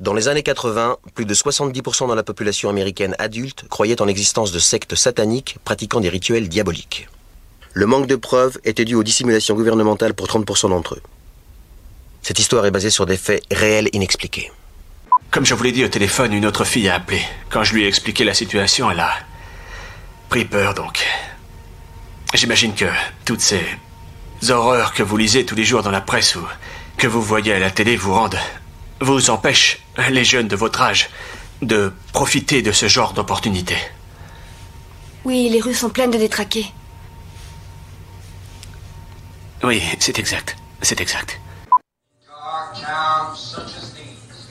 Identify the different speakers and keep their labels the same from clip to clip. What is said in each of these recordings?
Speaker 1: Dans les années 80, plus de 70% de la population américaine adulte croyait en l'existence de sectes sataniques pratiquant des rituels diaboliques. Le manque de preuves était dû aux dissimulations gouvernementales pour 30% d'entre eux. Cette histoire est basée sur des faits réels inexpliqués.
Speaker 2: Comme je vous l'ai dit au téléphone, une autre fille a appelé. Quand je lui ai expliqué la situation, elle a pris peur donc. J'imagine que toutes ces horreurs que vous lisez tous les jours dans la presse ou que vous voyez à la télé vous rendent, vous empêchent, les jeunes de votre âge, de profiter de ce genre d'opportunité.
Speaker 3: Oui, les rues sont pleines de détraqués.
Speaker 2: Oui, c'est exact. C'est exact.
Speaker 4: Dark times such as these,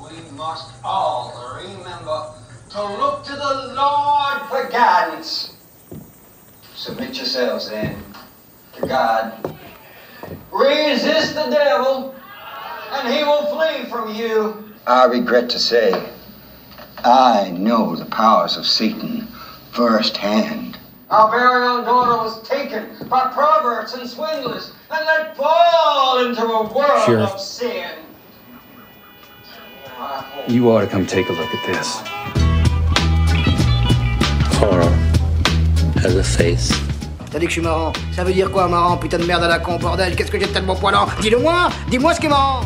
Speaker 4: we must all remember to look to the Lord for guidance. Submit yourselves then to God. Resist the devil, and he will flee from you.
Speaker 5: I regret to say, I know the powers of Satan firsthand.
Speaker 4: Our very own daughter was taken by perverts and swindlers and let fall into a world
Speaker 6: Sheriff.
Speaker 4: of sin. I
Speaker 6: You ought to come take a look at this.
Speaker 7: Horror has a face.
Speaker 8: T'as dit que je suis marrant. Ça veut dire quoi, marrant Putain de merde à la con, bordel. Qu'est-ce que j'ai de tellement poilant Dis-le moi Dis-moi ce qui est marrant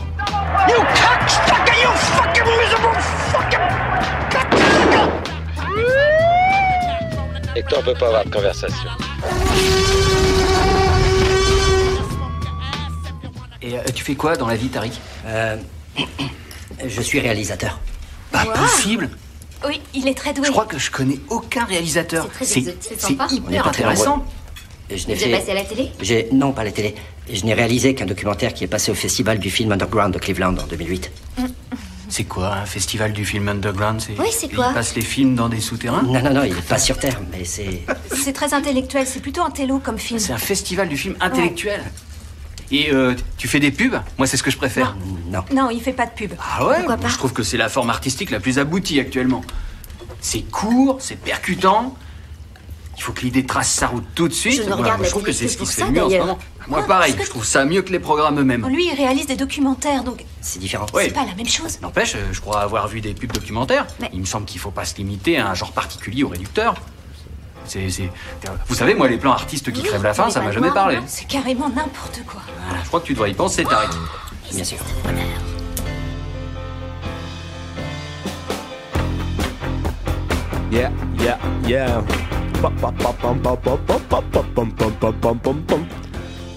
Speaker 4: You cocksucker, you fucking miserable fucking
Speaker 7: Et toi, on peut pas avoir de conversation.
Speaker 6: Et euh, tu fais quoi dans la vie, Tariq
Speaker 8: Euh. Je suis réalisateur.
Speaker 6: Pas
Speaker 3: Wow.
Speaker 6: possible
Speaker 3: Oui, il est très doué.
Speaker 6: Je crois que je connais aucun réalisateur.
Speaker 3: C'est très exotique, c'est sympa.
Speaker 6: hyper
Speaker 8: On est pas très
Speaker 6: intéressant.
Speaker 8: Je
Speaker 3: Vous
Speaker 8: n'ai fait.
Speaker 3: passé à la télé?
Speaker 8: J'ai. Non, pas la télé. Je n'ai réalisé qu'un documentaire qui est passé au festival du film underground de Cleveland en 2008.
Speaker 6: C'est quoi un festival du film underground?
Speaker 3: Oui, c'est quoi?
Speaker 6: Ils passent les films dans des souterrains?
Speaker 8: Non, non, non, il est pas sur Terre, mais c'est.
Speaker 3: C'est très intellectuel, c'est plutôt un télo comme film.
Speaker 6: C'est un festival du film intellectuel. Et euh, tu fais des pubs? Moi, c'est ce que je préfère.
Speaker 8: Non.
Speaker 3: Non, il fait pas de pub.
Speaker 6: Ah ouais?
Speaker 3: Pourquoi pas
Speaker 6: Je trouve que c'est la forme artistique la plus aboutie actuellement. C'est court, c'est percutant. Il faut que l'idée trace sa route tout de suite.
Speaker 3: Je ne
Speaker 6: Moi,
Speaker 3: regarde
Speaker 6: je
Speaker 3: la
Speaker 6: trouve que c'est ce qui se fait
Speaker 3: ça,
Speaker 6: mieux en ce moment. Moi, pareil,
Speaker 3: que-
Speaker 6: je trouve ça mieux que les programmes eux-mêmes.
Speaker 3: Lui, il réalise des documentaires, donc
Speaker 8: C'est différent.
Speaker 6: Oui.
Speaker 3: c'est pas la même chose.
Speaker 6: N'empêche, euh, je crois avoir vu des pubs documentaires.
Speaker 3: Mais-
Speaker 6: Il me semble qu'il faut pas se limiter à un genre particulier au réducteur. C'est, Vous savez, moi, les plans artistes qui
Speaker 3: Oui,
Speaker 6: crèvent la faim, ça m'a jamais parlé.
Speaker 3: non, C'est carrément n'importe quoi.
Speaker 6: Voilà, je crois que tu dois y penser, Tariq.
Speaker 8: Bien sûr.
Speaker 9: Yeah, yeah, yeah. Bum, bum, bum, bum, bum, bum, bum, bum, bum, bum, bum, bum, bum.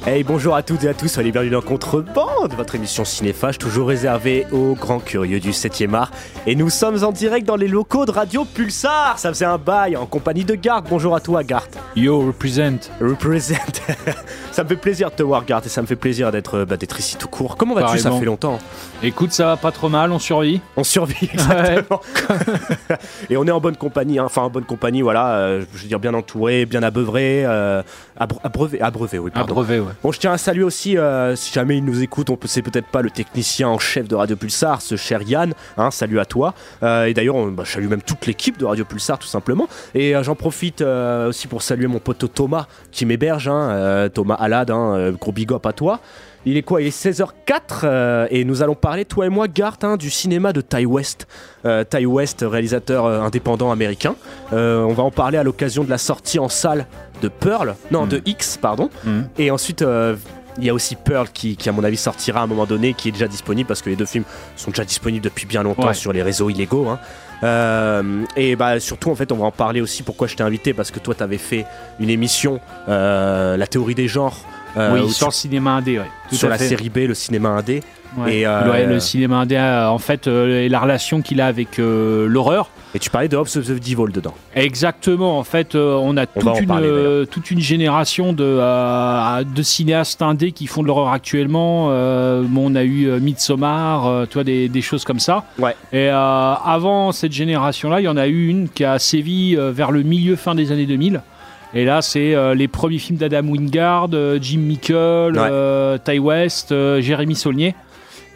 Speaker 9: Hey, bonjour à toutes et à tous, soyez bienvenue dans Contrebande, votre émission cinéphage toujours réservée aux grands curieux du 7e art. Et nous sommes en direct dans les locaux de Radio Pulsar, ça faisait un bail en compagnie de Gart. Bonjour à toi Gart.
Speaker 10: Yo, represent.
Speaker 9: Represent. ça me fait plaisir de te voir Gart et ça me fait plaisir d'être bah, d'être ici tout court. Comment vas-tu? Ça fait longtemps.
Speaker 10: Écoute, ça va pas trop mal, on survit.
Speaker 9: On survit exactement. et on est en bonne compagnie, hein. enfin en bonne compagnie, voilà, euh, je veux dire bien entouré, bien abeuvré, euh, abre- abreuvé, abreuvé, oui, pardon.
Speaker 10: brevet, ouais.
Speaker 9: Bon, je tiens à saluer aussi, euh, si jamais il nous écoute, on peut, c'est peut-être pas le technicien en chef de Radio Pulsar, ce cher Yann, hein, salut à toi. Euh, et d'ailleurs, on- bah, je salue même toute l'équipe de Radio Pulsar, tout simplement. Et euh, j'en profite aussi pour saluer mon pote Thomas qui m'héberge, hein, Thomas Alad, hein, gros big up à toi. Il est quoi Il est 16h04 euh, et nous allons parler, toi et moi, Gart, hein, du cinéma de Ty West. Euh, Ty West, réalisateur euh, indépendant américain. Euh, on va en parler à l'occasion de la sortie en salle de Pearl, non,
Speaker 10: Mm.
Speaker 9: de X, pardon.
Speaker 10: Mm.
Speaker 9: Et ensuite, il y a aussi Pearl qui, qui, à mon avis, sortira à un moment donné, qui est déjà disponible parce que les deux films sont déjà disponibles depuis bien longtemps
Speaker 10: Ouais.
Speaker 9: sur les réseaux illégaux. hein. Euh, et bah surtout, en fait, on va en parler aussi. Pourquoi je t'ai invité Parce que toi, t'avais fait une émission, euh, La théorie des genres. Euh,
Speaker 10: oui,
Speaker 9: où
Speaker 10: sur le cinéma indé, ouais. Tout
Speaker 9: sur
Speaker 10: à
Speaker 9: la
Speaker 10: fait.
Speaker 9: série B, le cinéma indé.
Speaker 10: Ouais.
Speaker 9: Et, euh,
Speaker 10: Ouais, le cinéma indé, euh, en fait, euh, et la relation qu'il a avec euh, l'horreur.
Speaker 9: Et tu parlais de Hobbs of the Devil dedans.
Speaker 10: Exactement. En fait, euh, on a toute, une,
Speaker 9: parler,
Speaker 10: euh, toute une génération de, euh, de cinéastes indés qui font de l'horreur actuellement. Euh, bon, on a eu euh, Midsommar, euh, tu vois, des, des choses comme ça.
Speaker 9: Ouais.
Speaker 10: Et euh, avant cette génération-là, il y en a eu une qui a sévi euh, vers le milieu fin des années 2000. Et là, c'est euh, les premiers films d'Adam Wingard, euh, Jim Mickle, euh, Ty West, Jérémy Saulnier.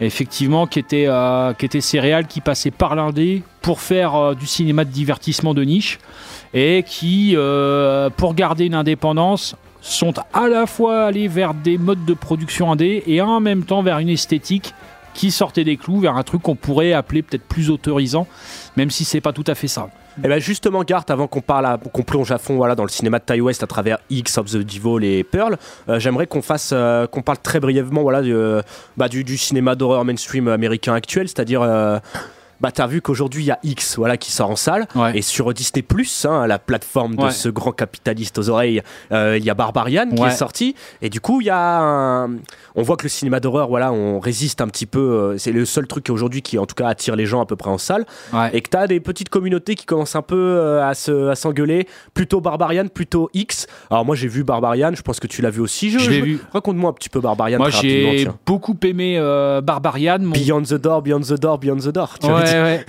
Speaker 10: Effectivement, qui était, euh, qui était qui passait par l'indé pour faire du cinéma de divertissement de niche et qui, pour garder une indépendance, sont à la fois allés vers des modes de production indé et en même temps vers une esthétique qui sortait des clous vers un truc qu'on pourrait appeler peut-être plus autorisant, même si c'est pas tout à fait ça.
Speaker 9: Et ben justement, Gart, avant qu'on parle, qu'on plonge à fond voilà, dans le cinéma de Ty West à travers X of the Devil et Pearl, euh, j'aimerais qu'on fasse, euh, qu'on parle très brièvement voilà, euh, bah, du cinéma d'horreur mainstream américain actuel, c'est-à-dire. Bah, t'as vu qu'aujourd'hui il y a X voilà, qui sort en salle et sur Disney hein, la plateforme de
Speaker 10: Ouais.
Speaker 9: ce grand capitaliste aux oreilles euh, il y a Barbarian qui est sorti et du coup il y a un- on voit que le cinéma d'horreur voilà on résiste un petit peu euh, c'est le seul truc aujourd'hui qui en tout cas attire les gens à peu près en salle et que t'as des petites communautés qui commencent un peu euh, à se à s'engueuler plutôt Barbarian plutôt X alors moi j'ai vu Barbarian je pense que tu l'as vu aussi
Speaker 10: Je l'ai vu.
Speaker 9: raconte-moi un petit peu Barbarian
Speaker 10: Moi, j'ai beaucoup aimé euh, Barbarian. mon-
Speaker 9: Beyond the Door Beyond the Door Beyond the Door tu
Speaker 10: Ouais. Ouais.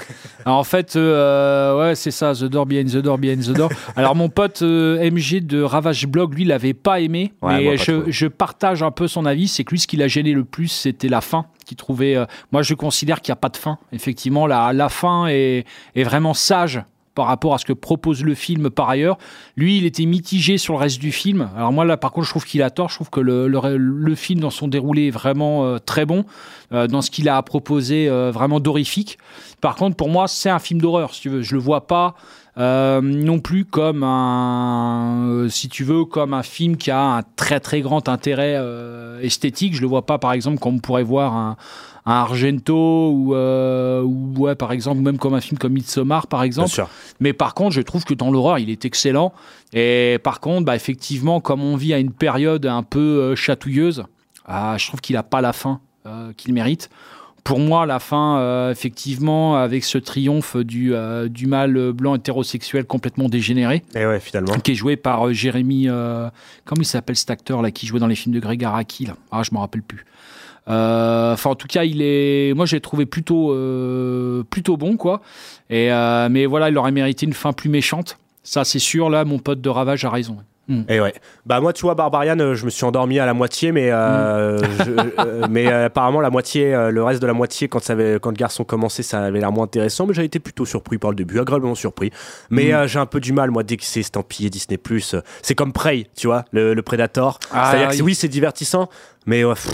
Speaker 10: Alors, en fait, euh, ouais, c'est ça, The Door Behind the Door Behind the Door. Alors, mon pote euh, MG de Ravage Blog, lui, l'avait pas aimé,
Speaker 9: Ouais,
Speaker 10: mais
Speaker 9: moi, pas
Speaker 10: je, partage un peu son avis. C'est que lui, ce qui l'a gêné le plus, c'était la fin. Qui trouvait, euh, moi, je considère qu'il n'y a pas de fin. Effectivement, la, la fin est, est vraiment sage par rapport à ce que propose le film par ailleurs. Lui, il était mitigé sur le reste du film. Alors moi, là, par contre, je trouve qu'il a tort. Je trouve que le, le- film, dans son déroulé, est vraiment euh, très bon. euh, dans ce qu'il a proposé, euh, vraiment dorifique. Par contre, pour moi, c'est un film d'horreur, si tu veux. Je le vois pas non plus comme un, si tu veux, comme un film qui a un très très grand intérêt esthétique. Je le vois pas, par exemple, comme on pourrait voir un, un Argento ou, euh, ou ouais, par exemple, même comme un film comme Midsommar, par exemple. Mais par contre, je trouve que dans l'horreur, il est excellent. Et par contre, bah, effectivement, comme on vit à une période un peu euh, chatouilleuse, ah, je trouve qu'il n'a pas la fin euh, qu'il mérite. Pour moi, la fin, effectivement, avec ce triomphe du, du mâle blanc hétérosexuel complètement dégénéré,
Speaker 9: et ouais finalement
Speaker 10: qui est joué par Jérémy, comment il s'appelle cet acteur là qui jouait dans les films de Greg Araki là? Ah, je me rappelle plus. Euh, Enfin, en tout cas, il est. Moi, j'ai trouvé plutôt euh, plutôt bon quoi. Et euh, mais voilà, il aurait mérité une fin plus méchante. Ça, c'est sûr. Là, mon pote de Ravage a raison. Mm.
Speaker 9: Et ouais. Bah moi tu vois Barbarian, je me suis endormi à la moitié, mais euh, je- euh, mais euh, apparemment la moitié, le reste de la moitié quand ça avait, quand le garçon commençait, ça avait l'air moins intéressant, mais j'ai été plutôt surpris par le début, agréablement surpris. Mais
Speaker 10: Mm.
Speaker 9: euh, j'ai un peu du mal moi dès que c'est estampillé Disney Plus, c'est comme Prey, tu vois, le, le Predator.
Speaker 10: Ah,
Speaker 9: C'est-à-dire que
Speaker 10: oui.
Speaker 9: c'est- divertissant, mais ouais, pff,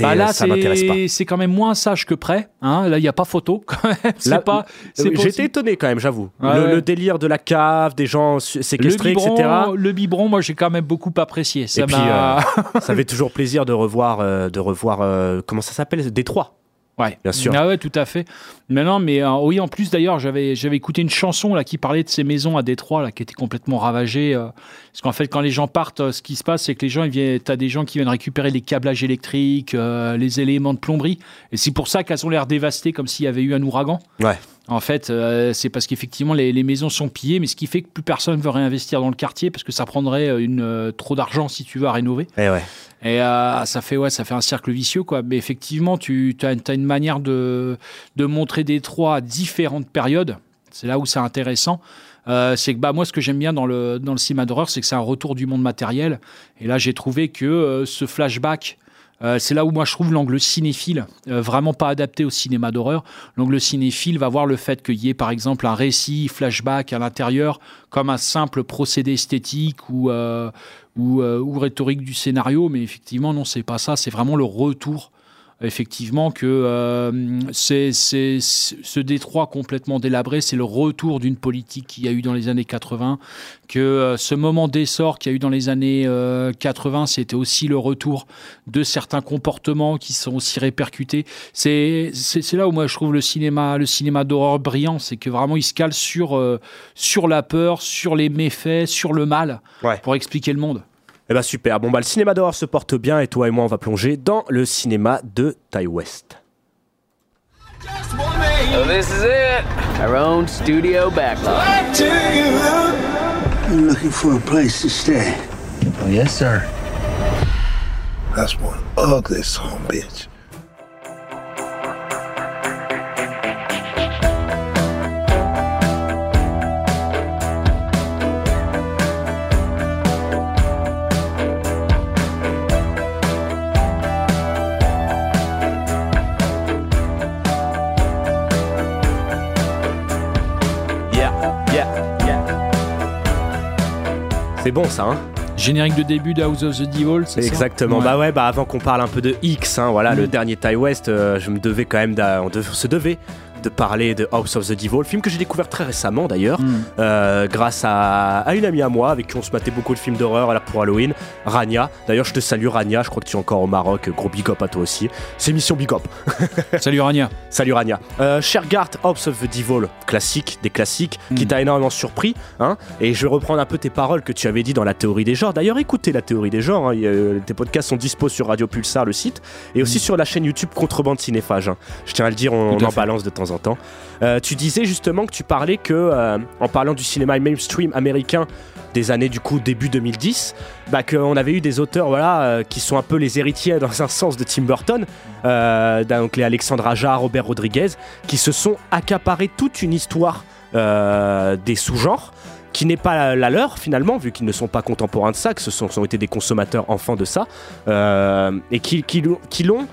Speaker 10: Bah là,
Speaker 9: ça m'intéresse pas.
Speaker 10: c'est quand même moins sage que près. Hein là, il n'y a pas photo. Pas.
Speaker 9: euh, J'étais étonné quand même, j'avoue.
Speaker 10: Ouais,
Speaker 9: le, le délire de la cave, des gens
Speaker 10: Le
Speaker 9: séquestrés,
Speaker 10: biberon,
Speaker 9: etc.
Speaker 10: le biberon, moi j'ai quand même beaucoup apprécié. Ça
Speaker 9: Et puis, euh, ça fait toujours plaisir de revoir, euh, de revoir comment ça s'appelle? Détroit.
Speaker 10: Ouais,
Speaker 9: Bien sûr.
Speaker 10: Ah ouais, tout à fait. Mais non, mais euh, oui, en plus d'ailleurs, j'avais j'avais écouté une chanson là qui parlait de ces maisons à Détroit là qui étaient complètement ravagées. euh, parce qu'en fait, quand les gens partent, euh, ce qui se passe, c'est que les gens, ils viennent, t'as des gens qui viennent récupérer les câblages électriques, les éléments de plomberie, et c'est pour ça qu'elles ont l'air dévastées, comme s'il y avait eu un ouragan.
Speaker 9: Ouais.
Speaker 10: En fait, c'est parce qu'effectivement les, les maisons sont pillées, mais ce qui fait que plus personne veut réinvestir dans le quartier parce que ça prendrait une, trop d'argent si tu veux à rénover.
Speaker 9: Et ouais.
Speaker 10: Et euh, ça fait ouais, ça fait un cercle vicieux quoi. Mais effectivement, tu as, une manière de, de montrer Détroit à différentes périodes. C'est là où c'est intéressant. Euh, c'est que bah moi, ce que j'aime bien dans le dans le cinéma d'horreur, c'est que c'est un retour du monde matériel. Et là, j'ai trouvé que euh, ce flashback. euh, c'est là où moi je trouve l'angle cinéphile euh, vraiment pas adapté au cinéma d'horreur. L'angle cinéphile va voir le fait qu'il y ait par exemple un récit flashback à l'intérieur comme un simple procédé esthétique ou, euh, ou, euh, ou rhétorique du scénario, mais effectivement, non, c'est pas ça, c'est vraiment le retour. Effectivement, que euh, c'est c'est- ce détroit complètement délabré, c'est le retour d'une politique qu'il y a eu dans les années 80, que euh, ce moment d'essor qu'il y a eu dans les années euh, 80, c'était aussi le retour de certains comportements qui sont aussi répercutés. C'est c'est c'est là où moi je trouve le cinéma, le cinéma d'horreur brillant, c'est que vraiment il se cale sur, euh, sur la peur, sur les méfaits, sur le mal, pour expliquer le monde.
Speaker 9: Eh ben super. Bon bah le cinéma d'horreur se porte bien et toi et moi on va plonger dans le cinéma de Ty West.
Speaker 11: So this is it. Our own studio backlot.
Speaker 5: You're looking for a place to stay.
Speaker 11: Oh, yes, sir.
Speaker 12: That's one ugly son bitch.
Speaker 9: Bon ça, hein.
Speaker 10: Générique de début de House of the Devil, c'est
Speaker 9: Exactement. Bah ouais, bah avant qu'on parle un peu de X, hein, voilà, le dernier Ty West, euh, je me devais quand même, on dev- se devait de parler de House of the Devil, film que j'ai découvert très récemment d'ailleurs,
Speaker 10: Mm.
Speaker 9: euh, grâce à, à une amie à moi avec qui on se matait beaucoup de films d'horreur pour Halloween, Rania. D'ailleurs, je te salue Rania, je crois que tu es encore au Maroc, gros big up à toi aussi. C'est mission big up.
Speaker 10: Salut Rania.
Speaker 9: Salut Rania. Euh, Shergart, House of the Devil, classique, des classiques, qui
Speaker 10: Mm.
Speaker 9: t'a énormément surpris. Hein, et je vais reprendre un peu tes paroles que tu avais dit dans la théorie des genres. D'ailleurs, écoutez la théorie des genres. hein, y a- tes podcasts sont dispo sur Radio Pulsar, le site, et aussi sur la chaîne YouTube Contrebande Cinéphage. hein. Je tiens à le dire, on,
Speaker 10: Mm.
Speaker 9: En
Speaker 10: fait.
Speaker 9: balance de temps Euh, tu disais justement que tu parlais que, euh, en parlant du cinéma mainstream américain des années du coup début 2010, bah, qu'on avait eu des auteurs voilà, euh, qui sont un peu les héritiers dans un sens de Tim Burton, donc les Alexandre Aja, Robert Rodriguez, qui se sont accaparés toute une histoire des sous-genres qui n'est pas la, leur finalement, vu qu'ils ne sont pas contemporains de ça, que ce sont, sont été des consommateurs enfants de ça, et qui l'ont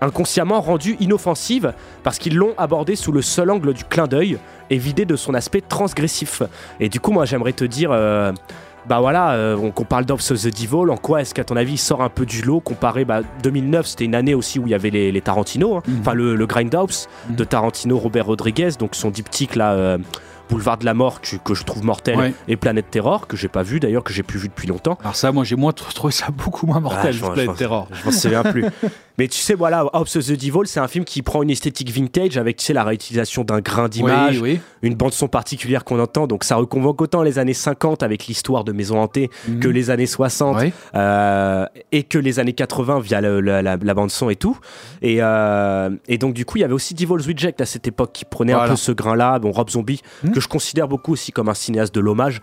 Speaker 9: inconsciemment rendue inoffensive parce qu'ils l'ont abordée sous le seul angle du clin d'œil et vidé de son aspect transgressif. Et du coup, moi, j'aimerais te dire. euh, bah voilà, euh, on, qu'on parle of the Devil, en quoi est-ce qu'à ton avis il sort un peu du lot comparé, bah 2009 c'était une année aussi où il y avait les, les Tarantino, hein. enfin le, le Grindhouse de Tarantino, Robert Rodriguez, donc son diptyque là, euh, Boulevard de la Mort que, que je trouve mortel,
Speaker 10: Ouais.
Speaker 9: et Planète Terror, que j'ai pas vu d'ailleurs, que j'ai plus vu depuis longtemps.
Speaker 10: Alors ça, moi j'ai moins tr- trouvé ça beaucoup moins mortel,
Speaker 9: Ah, je
Speaker 10: Planète Terror.
Speaker 9: Je m'en souviens plus. Mais tu sais, voilà, House of the Devil, c'est un film qui prend une esthétique vintage avec, tu sais, la réutilisation d'un grain d'image,
Speaker 10: Oui, oui.
Speaker 9: une bande-son particulière qu'on entend. Donc ça reconvoque autant les années 50 avec l'histoire de Maison Hantée
Speaker 10: Mhm.
Speaker 9: que les années 60
Speaker 10: Ouais.
Speaker 9: euh, et que les années 80 via le- la, la bande-son et tout. Et, euh, et donc, du coup, il y avait aussi Devil's Reject à cette époque qui prenait un peu ce grain-là. Bon, Rob Zombie, que je considère beaucoup aussi comme un cinéaste de l'hommage.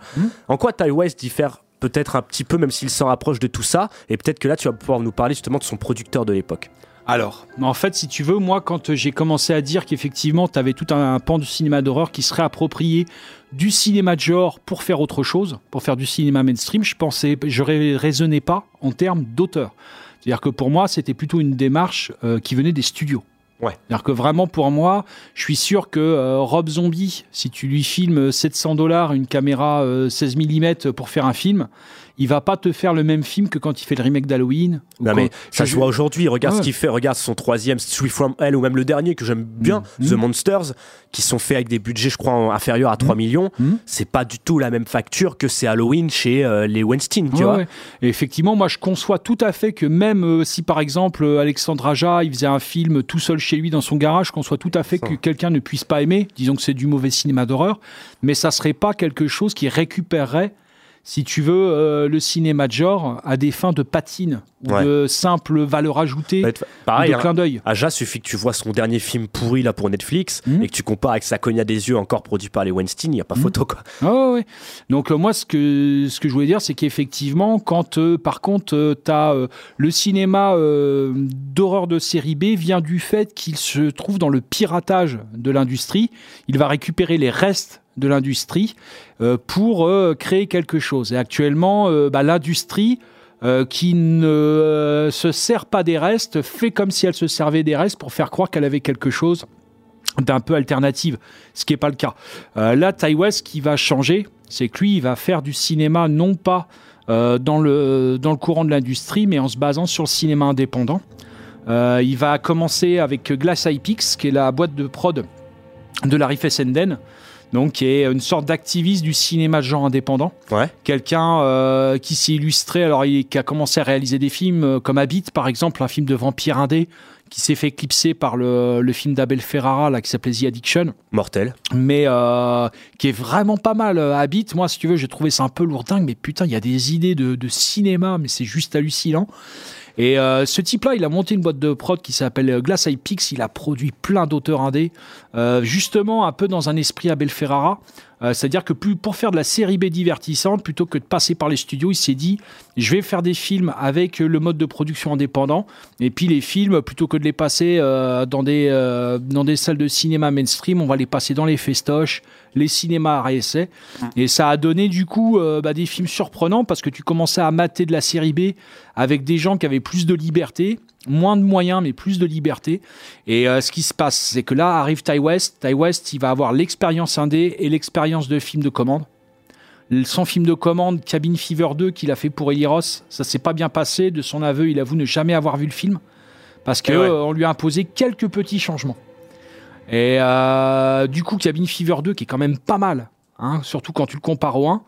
Speaker 9: En quoi Ty West diffère peut-être un petit peu, même s'il s'en rapproche de tout ça Et peut-être que là, tu vas pouvoir nous parler justement de son producteur de l'époque.
Speaker 10: Alors, en fait, si tu veux, moi, quand j'ai commencé à dire qu'effectivement, tu avais tout un, pan du cinéma d'horreur qui serait approprié du cinéma de genre pour faire autre chose, pour faire du cinéma mainstream, je pensais, je rai- raisonnais pas en termes d'auteur. C'est-à-dire que pour moi, c'était plutôt une démarche euh, qui venait des studios.
Speaker 9: Ouais.
Speaker 10: Que vraiment, pour moi, je suis sûr que euh, Rob Zombie, si tu lui filmes 700 dollars une caméra euh, 16 mm pour faire un film, il va pas te faire le même film que quand il fait le remake d'Halloween.
Speaker 9: Non, mais ça
Speaker 10: je-
Speaker 9: se voit aujourd'hui. Regarde
Speaker 10: Ouais.
Speaker 9: ce qu'il fait. Regarde son troisième, Street from Hell, ou même le dernier que j'aime bien,
Speaker 10: Mhm.
Speaker 9: The Monsters, qui sont faits avec des budgets, je crois, inférieurs à 3 millions.
Speaker 10: Mhm.
Speaker 9: C'est pas du tout la même facture que c'est Halloween chez euh, les Weinstein, tu
Speaker 10: Ouais,
Speaker 9: vois.
Speaker 10: ouais. Et effectivement, moi, je conçois tout à fait que même euh, si, par exemple, euh, Alexandre Aja, il faisait un film tout seul chez lui dans son garage, je conçois tout à fait que quelqu'un ne puisse pas aimer. Disons que c'est du mauvais cinéma d'horreur, mais ça serait pas quelque chose qui récupérerait, si tu veux, euh, le cinéma de genre à des fins de patine ou
Speaker 9: Ouais.
Speaker 10: de simple valeur ajoutée,
Speaker 9: Bah, Pareil,
Speaker 10: de
Speaker 9: hein.
Speaker 10: clin d'œil.
Speaker 9: Aja, suffit que tu vois son dernier film pourri là pour Netflix
Speaker 10: Mhm.
Speaker 9: et que tu compares avec sa cogna des yeux encore produit par les Weinstein, il n'y a pas photo quoi.
Speaker 10: Ouais, ouais. Donc euh, moi, ce que, ce que je voulais dire, c'est qu'effectivement, quand euh, par contre, tu as le cinéma d'horreur de série B vient du fait qu'il se trouve dans le piratage de l'industrie. Il va récupérer les restes de l'industrie euh, pour euh, créer quelque chose. Et actuellement, euh, bah, l'industrie qui ne se sert pas des restes fait comme si elle se servait des restes pour faire croire qu'elle avait quelque chose d'un peu alternative, ce qui n'est pas le cas. Là, Ty West, qui va changer, c'est que lui, il va faire du cinéma non pas dans, le, dans le courant de l'industrie, mais en se basant sur le cinéma indépendant. Il va commencer avec Glass Eye Pix, qui est la boîte de prod de Larry Fessenden, donc qui est une sorte d'activiste du cinéma de genre indépendant.
Speaker 9: Ouais.
Speaker 10: Quelqu'un euh, qui s'est illustré, alors il, qui a commencé à réaliser des films euh, comme Habit, par exemple, un film de vampire indé, qui s'est fait éclipser par le, le film d'Abel Ferrara, là, qui s'appelait The Addiction
Speaker 9: Mortel.
Speaker 10: mais euh, qui est vraiment pas mal. Habit, moi, si tu veux, j'ai trouvé ça un peu lourdingue, mais putain, il y a des idées de, de cinéma, mais c'est juste hallucinant. Et euh, ce type-là, il a monté une boîte de prod qui s'appelle euh, Glass Eye Pix. Il a produit plein d'auteurs indés, euh, justement un peu dans un esprit Abel Ferrara. Euh, C'est-à-dire que plus, pour faire de la série B divertissante, plutôt que de passer par les studios, il s'est dit je vais faire des films avec le mode de production indépendant. Et puis les films, plutôt que de les passer euh, dans, des, euh, dans des salles de cinéma mainstream, on va les passer dans les festoches, les cinémas à essai. Et ça a donné du coup euh, bah, des films surprenants parce que tu commençais à mater de la série B avec des gens qui avaient plus de liberté, moins de moyens mais plus de liberté. Et euh, ce qui se passe, c'est que là arrive Ty West. Ty West, il va avoir l'expérience indé et l'expérience de film de commande. Son film de commande, Cabin Fever 2, qu'il a fait pour Eli Ross, ça s'est pas bien passé. De son aveu, il avoue ne jamais avoir vu le film parce
Speaker 9: Et ouais.
Speaker 10: euh, lui a imposé quelques petits changements. Et euh, du coup, Cabin Fever 2, qui est quand même pas mal, hein, surtout quand tu le compares au 1,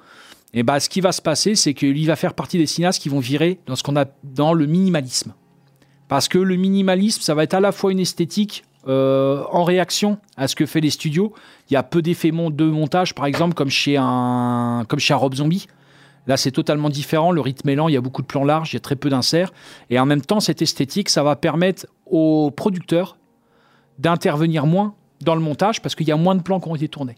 Speaker 10: et bah, ce qui va se passer, c'est qu'il va faire partie des cinéastes qui vont virer dans ce qu'on a dans le minimalisme. Parce que le minimalisme, ça va être à la fois une esthétique euh, en réaction à ce que fait les studios. Il y a peu d'effets de montage, par exemple, comme chez un, comme chez un Rob Zombie. Là, c'est totalement différent. Le rythme est lent, il y a beaucoup de plans larges, il y a très peu d'inserts. Et en même temps, cette esthétique, ça va permettre aux producteurs d'intervenir moins dans le montage parce qu'il y a moins de plans qui ont été tournés.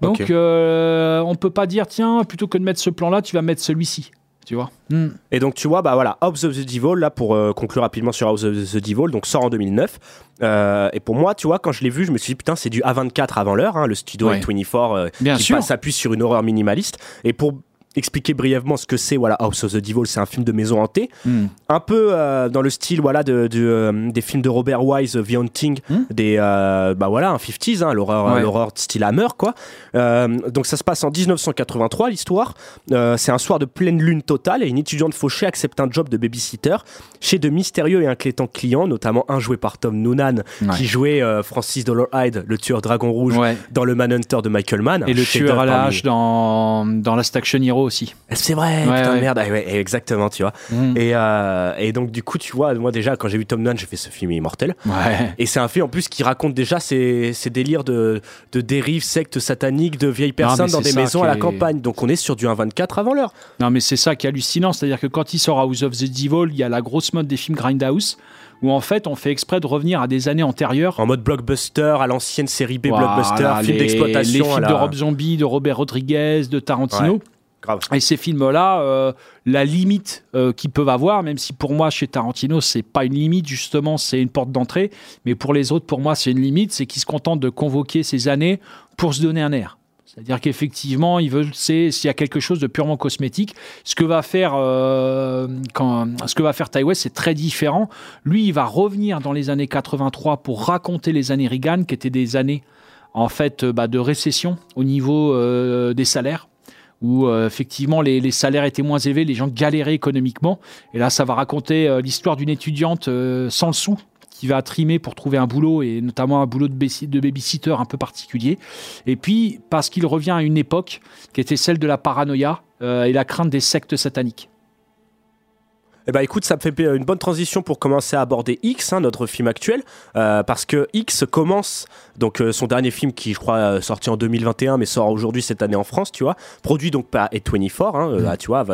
Speaker 10: Donc, euh, on peut pas dire, tiens, plutôt que de mettre ce plan-là, tu vas mettre celui-ci. Tu vois Hmm.
Speaker 9: Et donc tu vois, bah voilà, House of the Devil, là pour euh, conclure rapidement sur House of the Devil, donc sort en 2009. Euh, et pour moi, tu vois, quand je l'ai vu, je me suis dit putain, c'est du A24 avant l'heure, hein, le studio
Speaker 10: Ouais.
Speaker 9: A24 euh,
Speaker 10: Bien
Speaker 9: qui
Speaker 10: sûr.
Speaker 9: passe- s'appuie sur une horreur minimaliste. Et pour expliquer brièvement ce que c'est, voilà, House of the Devil, c'est un film de maison hantée,
Speaker 10: Hmm.
Speaker 9: un peu euh, dans le style, voilà, de, de, euh, des films de Robert Wise, The Haunting, des, euh, bah voilà, un 50s, hein, l'horreur,
Speaker 10: Hmm. Ouais.
Speaker 9: l'horreur style Hammer, quoi. Donc ça se passe en 1983, l'histoire. C'est un soir de pleine lune totale et une étudiante fauchée accepte un job de babysitter chez de mystérieux et inquiétants clients, notamment un joué par Tom Noonan,
Speaker 10: Ouais.
Speaker 9: qui jouait Francis Dollarhide, le tueur dragon rouge,
Speaker 10: Ouais.
Speaker 9: dans le Manhunter de Michael Mann.
Speaker 10: Et le tueur à la hache dans, dans Last Action Hero aussi.
Speaker 9: c'est vrai,
Speaker 10: Ouais,
Speaker 9: putain
Speaker 10: ouais.
Speaker 9: merde, Ah ouais, exactement, tu vois. Et, euh, et donc, du coup, tu vois, moi déjà, quand j'ai vu Tom Noonan, j'ai fait ce film est immortel. Et c'est un film en plus qui raconte déjà ces, ces délires de, de dérives, sectes sataniques, de vieilles personnes dans des maisons à la
Speaker 10: est-
Speaker 9: campagne. Donc on est sur du 1,24 avant l'heure.
Speaker 10: Non, mais c'est ça qui est hallucinant. C'est-à-dire que quand il sort House of the Devil, il y a la grosse mode des films Grindhouse, où en fait, on fait exprès de revenir à des années antérieures.
Speaker 9: En mode blockbuster, à l'ancienne série B blockbuster, film
Speaker 10: les-
Speaker 9: d'exploitation.
Speaker 10: Les films
Speaker 9: la-
Speaker 10: de Rob Zombie, de Robert Rodriguez, de Tarantino.
Speaker 9: Ouais,
Speaker 10: Et ces films-là, euh, la limite euh, qu'ils peuvent avoir, même si pour moi chez Tarantino c'est pas une limite justement, c'est une porte d'entrée, mais pour les autres pour moi c'est une limite, c'est qu'ils se contentent de convoquer ces années pour se donner un air. C'est-à-dire qu'effectivement, ils veulent, s'il y a quelque chose de purement cosmétique. Ce que va faire, euh, ce que va faire Ty c'est très différent. Lui, il va revenir dans les années 83 pour raconter les années Reagan, qui étaient des années en fait euh, bah, de récession au niveau des salaires où euh, effectivement les, salaires étaient moins élevés, les gens galéraient économiquement. Et là, ça va raconter euh, l'histoire d'une étudiante euh, sans le sou qui va trimer pour trouver un boulot et notamment un boulot de, de babysitter un peu particulier. Et puis parce qu'il revient à une époque qui était celle de la paranoïa et la crainte des sectes sataniques.
Speaker 9: Eh ben écoute, ça me fait une bonne transition pour commencer à aborder X, hein, notre film actuel, euh, parce que X commence, donc euh, son dernier film qui je crois euh, sorti en 2021 mais sort aujourd'hui cette année en France, tu vois, produit donc par A24, hein, euh, ah, tu vois,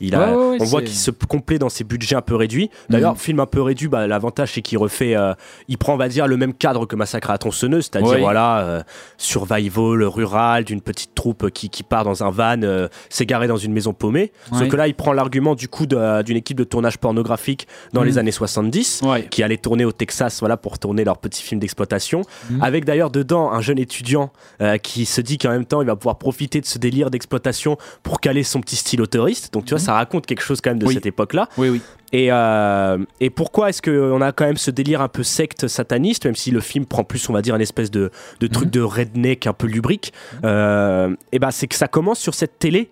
Speaker 9: il a,
Speaker 10: Ouais, ouais, ouais,
Speaker 9: on voit qu'il se complaît dans ses budgets un peu réduits. D'ailleurs,
Speaker 10: Mhm.
Speaker 9: film un peu réduit, bah, l'avantage c'est qu'il refait, il prend on va dire le même cadre que Massacre à la tronçonneuse, c'est-à-dire voilà, survival rural d'une petite troupe qui, qui part dans un van, s'égarer dans une maison paumée. Sauf que là, il prend l'argument du coup d'une équipe de tournage pornographique dans les années 70
Speaker 10: Ouais.
Speaker 9: qui allait tourner au Texas voilà pour tourner leur petit film d'exploitation
Speaker 10: Mhm.
Speaker 9: avec d'ailleurs dedans un jeune étudiant euh, qui se dit qu'en même temps il va pouvoir profiter de ce délire d'exploitation pour caler son petit style autoriste donc tu vois ça raconte quelque chose quand même de.
Speaker 10: Oui.
Speaker 9: cette époque là
Speaker 10: Oui, oui.
Speaker 9: et, euh, et pourquoi est-ce qu'on a quand même ce délire un peu secte sataniste, même si le film prend plus, on va dire, une espèce de, de truc de redneck un peu lubrique euh, Et ben c'est que ça commence sur cette télé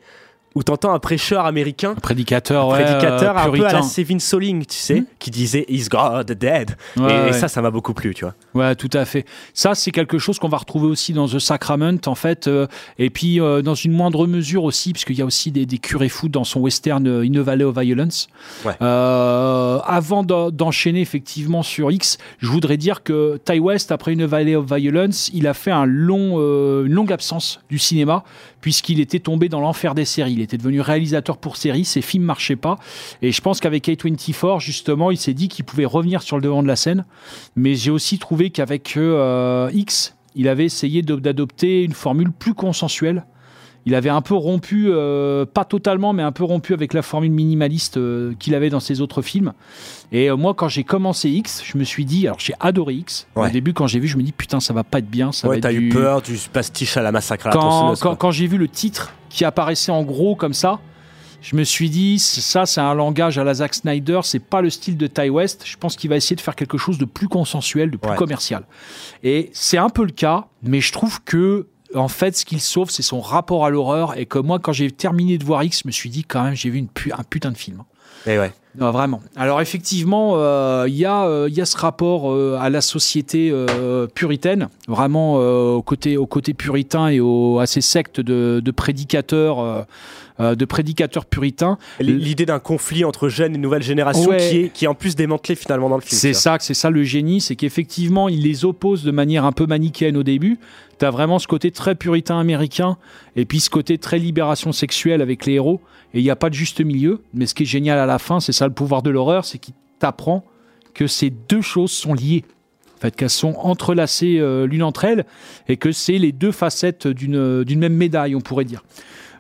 Speaker 9: où t'entends un prêcheur américain,
Speaker 10: Prédicateur,
Speaker 9: un
Speaker 10: ouais,
Speaker 9: prédicateur
Speaker 10: euh,
Speaker 9: un peu à la. Sevin Soling, tu sais, qui disait Is God dead?
Speaker 10: Ouais,
Speaker 9: et, et
Speaker 10: ouais.
Speaker 9: ça, ça m'a beaucoup plu, tu vois.
Speaker 10: Ouais, tout à fait. Ça, c'est quelque chose qu'on va retrouver aussi dans The Sacrament, en fait, euh, et puis euh, dans une moindre mesure aussi, puisqu'il y a aussi des, des curés fous dans son western euh, In a Valley of Violence.
Speaker 9: Ouais.
Speaker 10: Avant d'en- d'enchaîner effectivement sur X, je voudrais dire que Ty West, après In a Valley of Violence, il a fait un long, une longue absence du cinéma, puisqu'il était tombé dans l'enfer des séries. Il était devenu réalisateur pour séries, ses films marchaient pas, et je pense qu'avec A24, justement, il s'est dit qu'il pouvait revenir sur le devant de la scène. Mais j'ai aussi trouvé qu'avec euh, X, il avait essayé d'adopter une formule plus consensuelle. Il avait un peu rompu, euh, pas totalement, mais un peu rompu avec la formule minimaliste euh, qu'il avait dans ses autres films. Et euh, moi, quand j'ai commencé X, je me suis dit, alors j'ai adoré X. Au début, quand j'ai vu, je me dis putain, ça va pas être bien. Ça
Speaker 9: Ouais, t'as eu peur du pastiche à la massacre à
Speaker 10: quand, quand, j'ai vu le titre qui apparaissait en gros comme ça, je me suis dit, ça, c'est un langage à la Zack Snyder, c'est pas le style de Ty West. Je pense qu'il va essayer de faire quelque chose de plus consensuel, de plus
Speaker 9: Ouais.
Speaker 10: commercial. Et c'est un peu le cas, mais je trouve que en fait, ce qu'il sauve, c'est son rapport à l'horreur. Et que moi, quand j'ai terminé de voir X, je me suis dit, quand même, j'ai vu un putain de film.
Speaker 9: Et ouais.
Speaker 10: Non, vraiment. Alors effectivement, euh, il y, a, euh, y a ce rapport euh, à la société euh, puritaine, vraiment euh, au, côté, au côté puritain et au- à ces sectes de, de prédicateurs, euh, euh, de prédicateurs puritains.
Speaker 9: L'idée d'un conflit entre jeunes et nouvelle génération
Speaker 10: Ouais.
Speaker 9: qui, est, qui est en plus démantelé finalement dans le film.
Speaker 10: C'est ça, c'est ça le génie, c'est qu'effectivement, il les oppose de manière un peu manichéenne au début. Tu as vraiment ce côté très puritain américain et puis ce côté très libération sexuelle avec les héros. Et il n'y a pas de juste milieu. Mais ce qui est génial à la fin, c'est ça le pouvoir de l'horreur, c'est qu'il t'apprend que ces deux choses sont liées. En fait, qu'elles sont entrelacées euh, l'une entre elles et que c'est les deux facettes d'une d'une même médaille, on pourrait dire.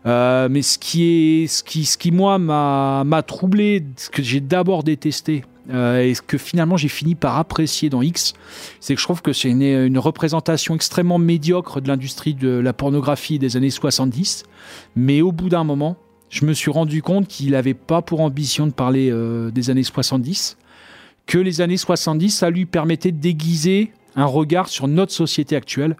Speaker 10: Euh, mais ce qui, est, ce, qui, ce qui, moi, m'a troublé, ce que j'ai d'abord détesté, euh, et ce que finalement j'ai fini par apprécier dans X, c'est que je trouve que c'est une représentation extrêmement médiocre de l'industrie de la pornographie des années 70. Mais au bout d'un moment, je me suis rendu compte qu'il n'avait pas pour ambition de parler euh, des années 70, que les années 70, ça lui permettait de déguiser un regard sur notre société actuelle.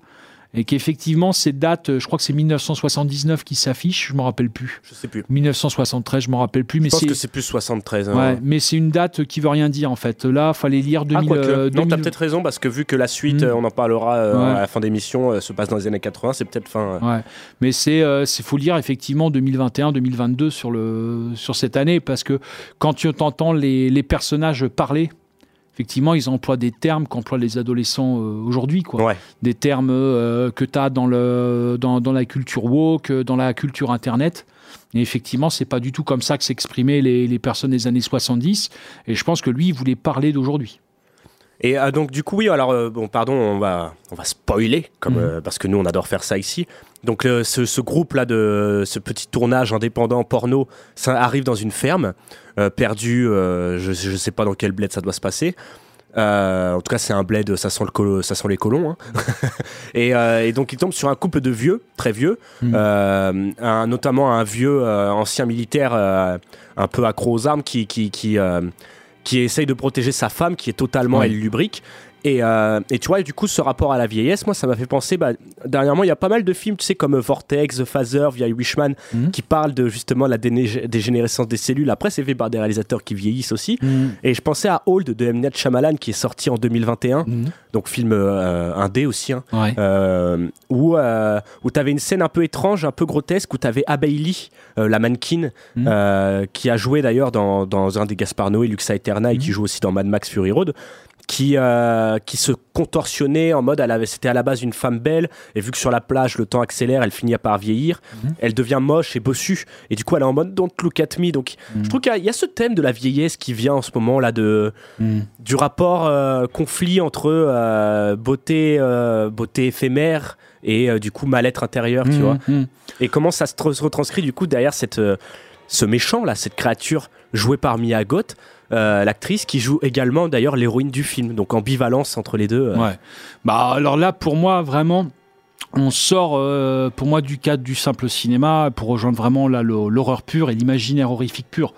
Speaker 10: Et qu'effectivement, ces dates, je crois que c'est 1979 qui s'affiche, je ne me rappelle plus.
Speaker 9: Je sais plus.
Speaker 10: 1973, je me rappelle plus.
Speaker 9: Je
Speaker 10: Mais
Speaker 9: pense que c'est plus 73. hein.
Speaker 10: ouais, mais c'est une date qui veut rien dire en fait. Là, fallait lire 2000.
Speaker 9: Ah, quoique.
Speaker 10: euh,
Speaker 9: non,
Speaker 10: 2000
Speaker 9: t'as peut-être raison parce que vu que la suite,
Speaker 10: Mm.
Speaker 9: euh, on en parlera euh,
Speaker 10: Ouais.
Speaker 9: à la fin d'émission, euh, se passe dans les années 80, c'est peut-être fin. euh,
Speaker 10: Ouais, mais c'est euh, c'est faut lire effectivement 2021-2022 sur le sur cette année parce que quand tu entends les, les personnages parler, effectivement ils emploient des termes qu'emploient les adolescents euh, aujourd'hui quoi. Des termes euh, que tu as dans le dans, dans la culture woke, euh, dans la culture internet. Et effectivement, c'est pas du tout comme ça que s'exprimaient les, les personnes des années 70. Et je pense que lui, il voulait parler d'aujourd'hui.
Speaker 9: Et donc du coup oui alors bon pardon on va on va spoiler comme euh, parce que nous on adore faire ça ici. Donc euh, ce, ce groupe là de ce petit tournage indépendant porno ça arrive dans une ferme euh, perdue euh, je je sais pas dans quel bled ça doit se passer. Euh, en tout cas, c'est un bled, ça sent, le colo- ça sent les colons. hein. et, et donc, il tombe sur un couple de vieux, très vieux, un- notamment un vieux ancien militaire un peu accro aux armes qui, qui, qui, qui essaye de protéger sa femme, qui est totalement,
Speaker 10: Ouais.
Speaker 9: elle, lubrique. Et, euh, et tu vois, du coup, ce rapport à la vieillesse, moi, ça m'a fait penser. Bah, dernièrement, il y a pas mal de films, tu sais, comme Vortex, The Phaser, via Wishman,
Speaker 10: Mhm.
Speaker 9: qui parlent de justement la dégénérescence des cellules. Après, c'est fait par des réalisateurs qui vieillissent aussi.
Speaker 10: Mhm.
Speaker 9: Et je pensais à Old de M. Night Shyamalan, qui est sorti en 2021. Donc, film euh, indé aussi. hein.
Speaker 10: Ouais.
Speaker 9: Euh, où euh, où tu avais une scène un peu étrange, un peu grotesque, où tu avais Abailey, euh, la mannequin,
Speaker 10: Mhm.
Speaker 9: euh, qui a joué d'ailleurs dans, dans un des Gaspar Noé, Luxa Eterna, et
Speaker 10: Mhm.
Speaker 9: qui joue aussi dans Mad Max Fury Road. Qui, euh, qui se contorsionnait en mode, c'était à la base une femme belle, et vu que sur la plage le temps accélère, elle finit par vieillir,
Speaker 10: Mhm.
Speaker 9: elle devient moche et bossue, et du coup elle est en mode don't look at me. Donc
Speaker 10: Mhm.
Speaker 9: je trouve qu'il y a- il y, a ce thème de la vieillesse qui vient en ce moment là de,
Speaker 10: Mhm.
Speaker 9: du rapport euh, conflit entre euh, beauté, beauté éphémère et du coup mal-être intérieur, tu vois. Et comment ça se, tra- se retranscrit du coup derrière cette, ce méchant là, cette créature jouée par Mia Goth, euh, l'actrice qui joue également d'ailleurs l'héroïne du film, donc ambivalence entre les deux. euh.
Speaker 10: Ouais. Bah alors là, pour moi, vraiment, on sort, euh, pour moi, du cadre du simple cinéma pour rejoindre vraiment là l'horreur pure et l'imaginaire horrifique pur.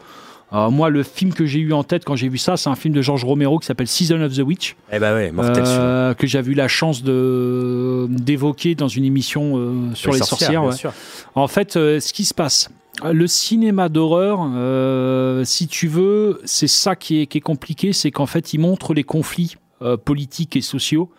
Speaker 10: Moi, le film que j'ai eu en tête quand j'ai vu ça, c'est un film de George Romero qui s'appelle Season of the Witch.
Speaker 9: Eh bah ouais, mortel
Speaker 10: euh, que j'avais eu la chance de d'évoquer dans une émission sur
Speaker 9: Les
Speaker 10: les,
Speaker 9: sorcières,
Speaker 10: sorcières.
Speaker 9: bien
Speaker 10: ouais.
Speaker 9: sûr.
Speaker 10: En fait, ce qui se passe, le cinéma d'horreur, euh, si tu veux, c'est ça qui est, qui est compliqué, c'est qu'en fait, il montre les conflits euh, politiques et sociaux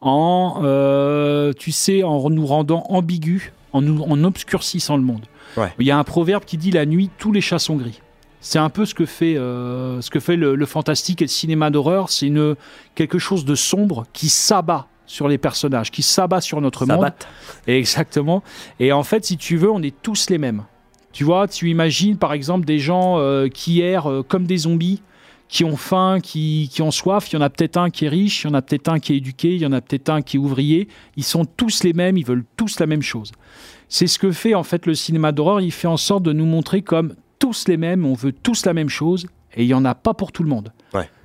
Speaker 10: en, euh, tu sais, en nous rendant ambigus, en, nous, en obscurcissant le monde.
Speaker 9: Ouais.
Speaker 10: Il y a un proverbe qui dit la nuit, tous les chats sont gris. C'est un peu ce que fait, ce que fait le, le fantastique et le cinéma d'horreur. C'est une quelque chose de sombre qui s'abat sur les personnages, qui s'abat sur notre monde.
Speaker 9: S'abattent.
Speaker 10: Exactement. Et en fait, si tu veux, on est tous les mêmes. Tu vois, tu imagines par exemple des gens euh, qui errent euh, comme des zombies, qui ont faim, qui, qui ont soif. Il y en a peut-être un qui est riche, il y en a peut-être un qui est éduqué, il y en a peut-être un qui est ouvrier. Ils sont tous les mêmes, ils veulent tous la même chose. C'est ce que fait en fait le cinéma d'horreur. Il fait en sorte de nous montrer comme tous les mêmes, on veut tous la même chose, et il n'y en a pas pour tout le monde.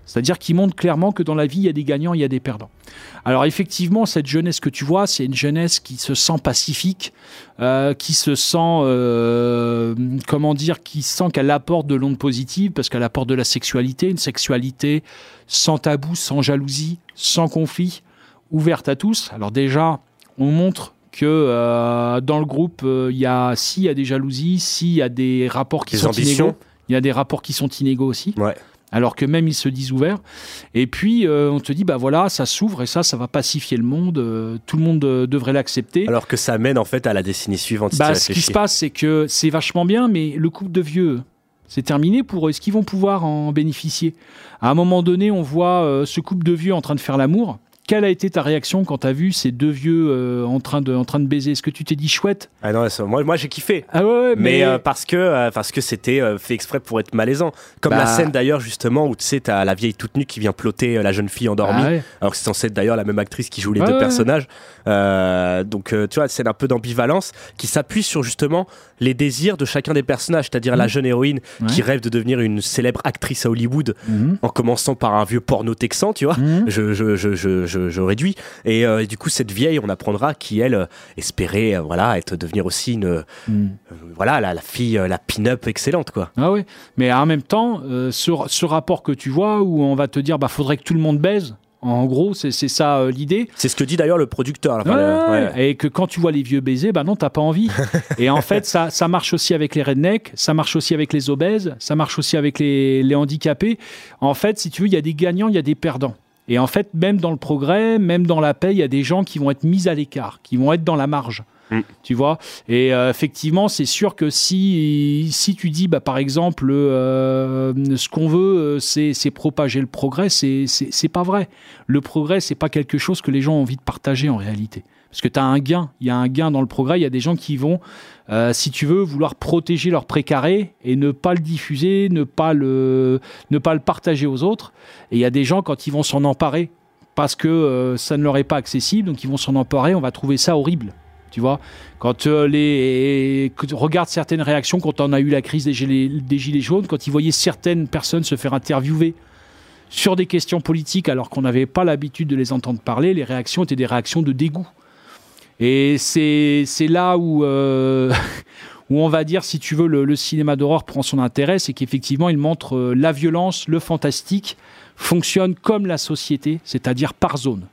Speaker 10: C'est-à-dire qu'il montre clairement que dans la vie, il y a des gagnants, il y a des perdants. Alors effectivement, cette jeunesse que tu vois, c'est une jeunesse qui se sent pacifique, euh, qui se sent, euh, comment dire, qui sent qu'elle apporte de l'onde positive, parce qu'elle apporte de la sexualité, une sexualité sans tabou, sans jalousie, sans conflit, ouverte à tous. Alors déjà, on montre que euh, dans le groupe, il y a s'il y a des jalousies, s'il y a des rapports qui
Speaker 9: Des
Speaker 10: sont
Speaker 9: ambitions.
Speaker 10: inégaux, il y a des rapports qui sont inégaux aussi.
Speaker 9: Ouais.
Speaker 10: Alors que même ils se disent ouverts. Et puis euh, on te dit bah voilà, ça s'ouvre et ça, ça va pacifier le monde. euh, tout le monde euh, devrait l'accepter.
Speaker 9: Alors que ça mène en fait à la décennie suivante. si
Speaker 10: Bah, ce qui se passe, c'est que c'est vachement bien, mais le couple de vieux, c'est terminé pour eux. Est-ce qu'ils vont pouvoir en bénéficier? À un moment donné, on voit ce couple de vieux en train de faire l'amour. Quelle a été ta réaction quand tu as vu ces deux vieux euh, en, train de, en train de baiser? Est-ce que tu t'es dit chouette?
Speaker 9: Ah non, ça- moi, moi j'ai kiffé.
Speaker 10: Ah ouais,
Speaker 9: mais,
Speaker 10: mais-
Speaker 9: euh, parce que euh, parce que c'était fait exprès pour être malaisant. Comme
Speaker 10: Bah.
Speaker 9: la scène d'ailleurs justement où tu sais t'as la vieille toute nue qui vient plotter euh, la jeune fille endormie.
Speaker 10: Ah ouais.
Speaker 9: Alors que c'est censé être d'ailleurs la même actrice qui joue les deux
Speaker 10: ouais,
Speaker 9: personnages. Donc tu vois c'est un peu d'ambivalence qui s'appuie sur justement les désirs de chacun des personnages, c'est-à-dire la jeune héroïne qui rêve de devenir une célèbre actrice à Hollywood
Speaker 10: Mhm.
Speaker 9: en commençant par un vieux porno texan, tu vois. Je, je, je, je, je, je réduis. Et, euh, et du coup, cette vieille, on apprendra qui, elle, euh, espérait euh, voilà, être, devenir aussi une, euh, voilà, la, la fille, la pin-up excellente, quoi.
Speaker 10: Ah oui, mais en même temps, ce, ce rapport que tu vois où on va te dire bah faudrait que tout le monde baise. En gros, c'est ça euh, l'idée.
Speaker 9: C'est ce que dit d'ailleurs le producteur. là. Enfin,
Speaker 10: Ouais,
Speaker 9: le- ouais.
Speaker 10: Et que quand tu vois les vieux baiser, bah non, t'as pas envie. et en fait, ça, ça marche aussi avec les rednecks, ça marche aussi avec les obèses, ça marche aussi avec les, les handicapés. En fait, si tu veux, il y a des gagnants, il y a des perdants. Et en fait, même dans le progrès, même dans la paix, il y a des gens qui vont être mis à l'écart, qui vont être dans la marge. Tu vois Et euh, effectivement, c'est sûr que si, si tu dis, bah, par exemple, euh, ce qu'on veut, euh, c'est c'est propager le progrès, c'est c'est- c'est pas vrai. Le progrès, c'est pas quelque chose que les gens ont envie de partager en réalité. Parce que tu as un gain, il y a un gain dans le progrès, il y a des gens qui vont, euh, si tu veux, vouloir protéger leur précaré et ne pas le diffuser, ne pas le, partager aux autres. Et il y a des gens, quand ils vont s'en emparer, parce que euh, ça ne leur est pas accessible, donc ils vont s'en emparer, on va trouver ça horrible. Tu vois, quand euh, les regardes certaines réactions, quand on a eu la crise des gilets jaunes, quand ils voyaient certaines personnes se faire interviewer sur des questions politiques alors qu'on n'avait pas l'habitude de les entendre parler, les réactions étaient des réactions de dégoût. Et c'est là où, euh, où on va dire, si tu veux, le, le cinéma d'horreur prend son intérêt, c'est qu'effectivement, il montre euh, la violence, le fantastique, fonctionne comme la société, c'est-à-dire par zone.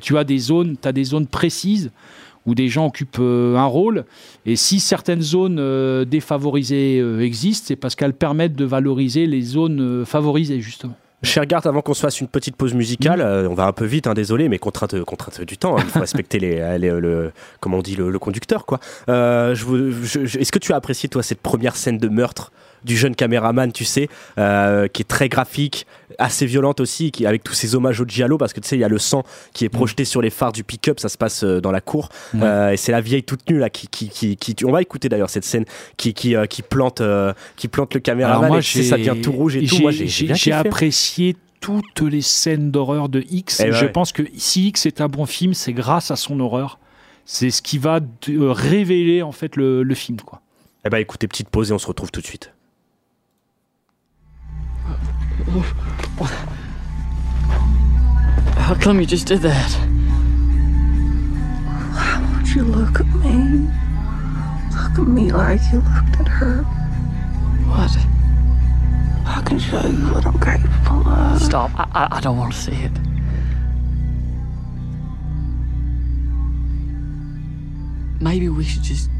Speaker 10: Tu as des zones, tu as des zones précises où des gens occupent euh, un rôle. Et si certaines zones euh, défavorisées euh, existent, c'est parce qu'elles permettent de valoriser les zones favorisées, justement.
Speaker 9: Cher Garth, avant qu'on se fasse une petite pause
Speaker 10: Mm.
Speaker 9: musicale, euh, on va un peu vite, hein, désolé, mais contrainte, contrainte du temps. hein, il faut respecter les, les- le, comment on dit, le, le conducteur, quoi. Euh, je je- Est-ce que tu as apprécié toi cette première scène de meurtre du jeune caméraman, tu sais, euh, qui est très graphique, assez violente aussi, qui avec tous ces hommages au giallo, parce que tu sais, il y a le sang qui est projeté sur les phares du pick-up, ça se passe euh, dans la cour. Euh, et c'est la vieille toute nue là qui, qui, qui, qui- on va écouter d'ailleurs cette scène qui, qui, euh, qui plante, euh, qui plante le caméraman,
Speaker 10: moi,
Speaker 9: et ça devient tout rouge et tout. Moi, j'ai kiffé.
Speaker 10: Apprécié toutes les scènes d'horreur de X.
Speaker 9: Eh ben
Speaker 10: je
Speaker 9: ouais.
Speaker 10: pense que si X est un bon film, c'est grâce à son horreur. C'est ce qui va de- euh, révéler en fait le, le film. Quoi.
Speaker 9: Eh ben écoutez, petite pause et on se retrouve tout de suite.
Speaker 13: How come you just did that?
Speaker 14: Why won't you look at me? Look at me like you looked at her.
Speaker 13: What?
Speaker 14: I can show you what I'm capable of.
Speaker 13: Stop. I, I, I don't want to see it. Maybe we should just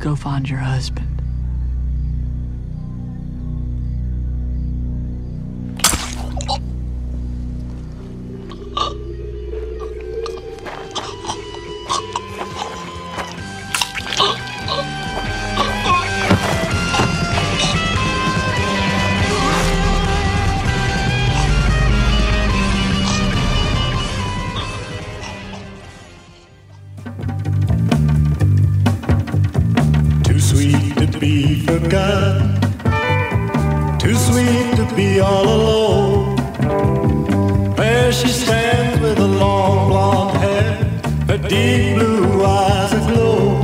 Speaker 13: go find your husband.
Speaker 15: To be forgotten. Too sweet to be all alone. There she stands with her long blonde hair, her deep blue eyes aglow.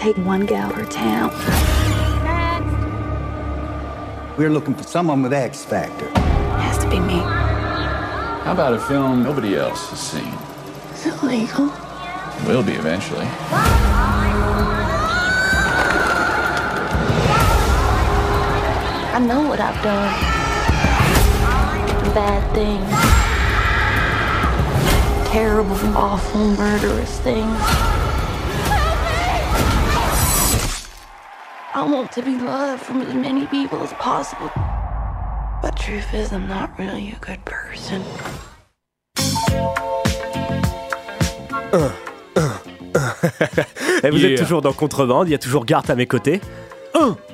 Speaker 16: Take one gal per town.
Speaker 17: We're looking for someone with X Factor.
Speaker 16: It Has to be me.
Speaker 18: How about a film nobody else has seen?
Speaker 14: Is it legal?
Speaker 18: Will be eventually.
Speaker 14: I know what I've done. Bad things. Terrible, awful, murderous things. I want to be loved from as many people as possible. But truth is, I'm not really a good person.
Speaker 9: Et vous
Speaker 10: Yeah.
Speaker 9: êtes toujours dans Contrebande, il y a toujours Garth à mes côtés.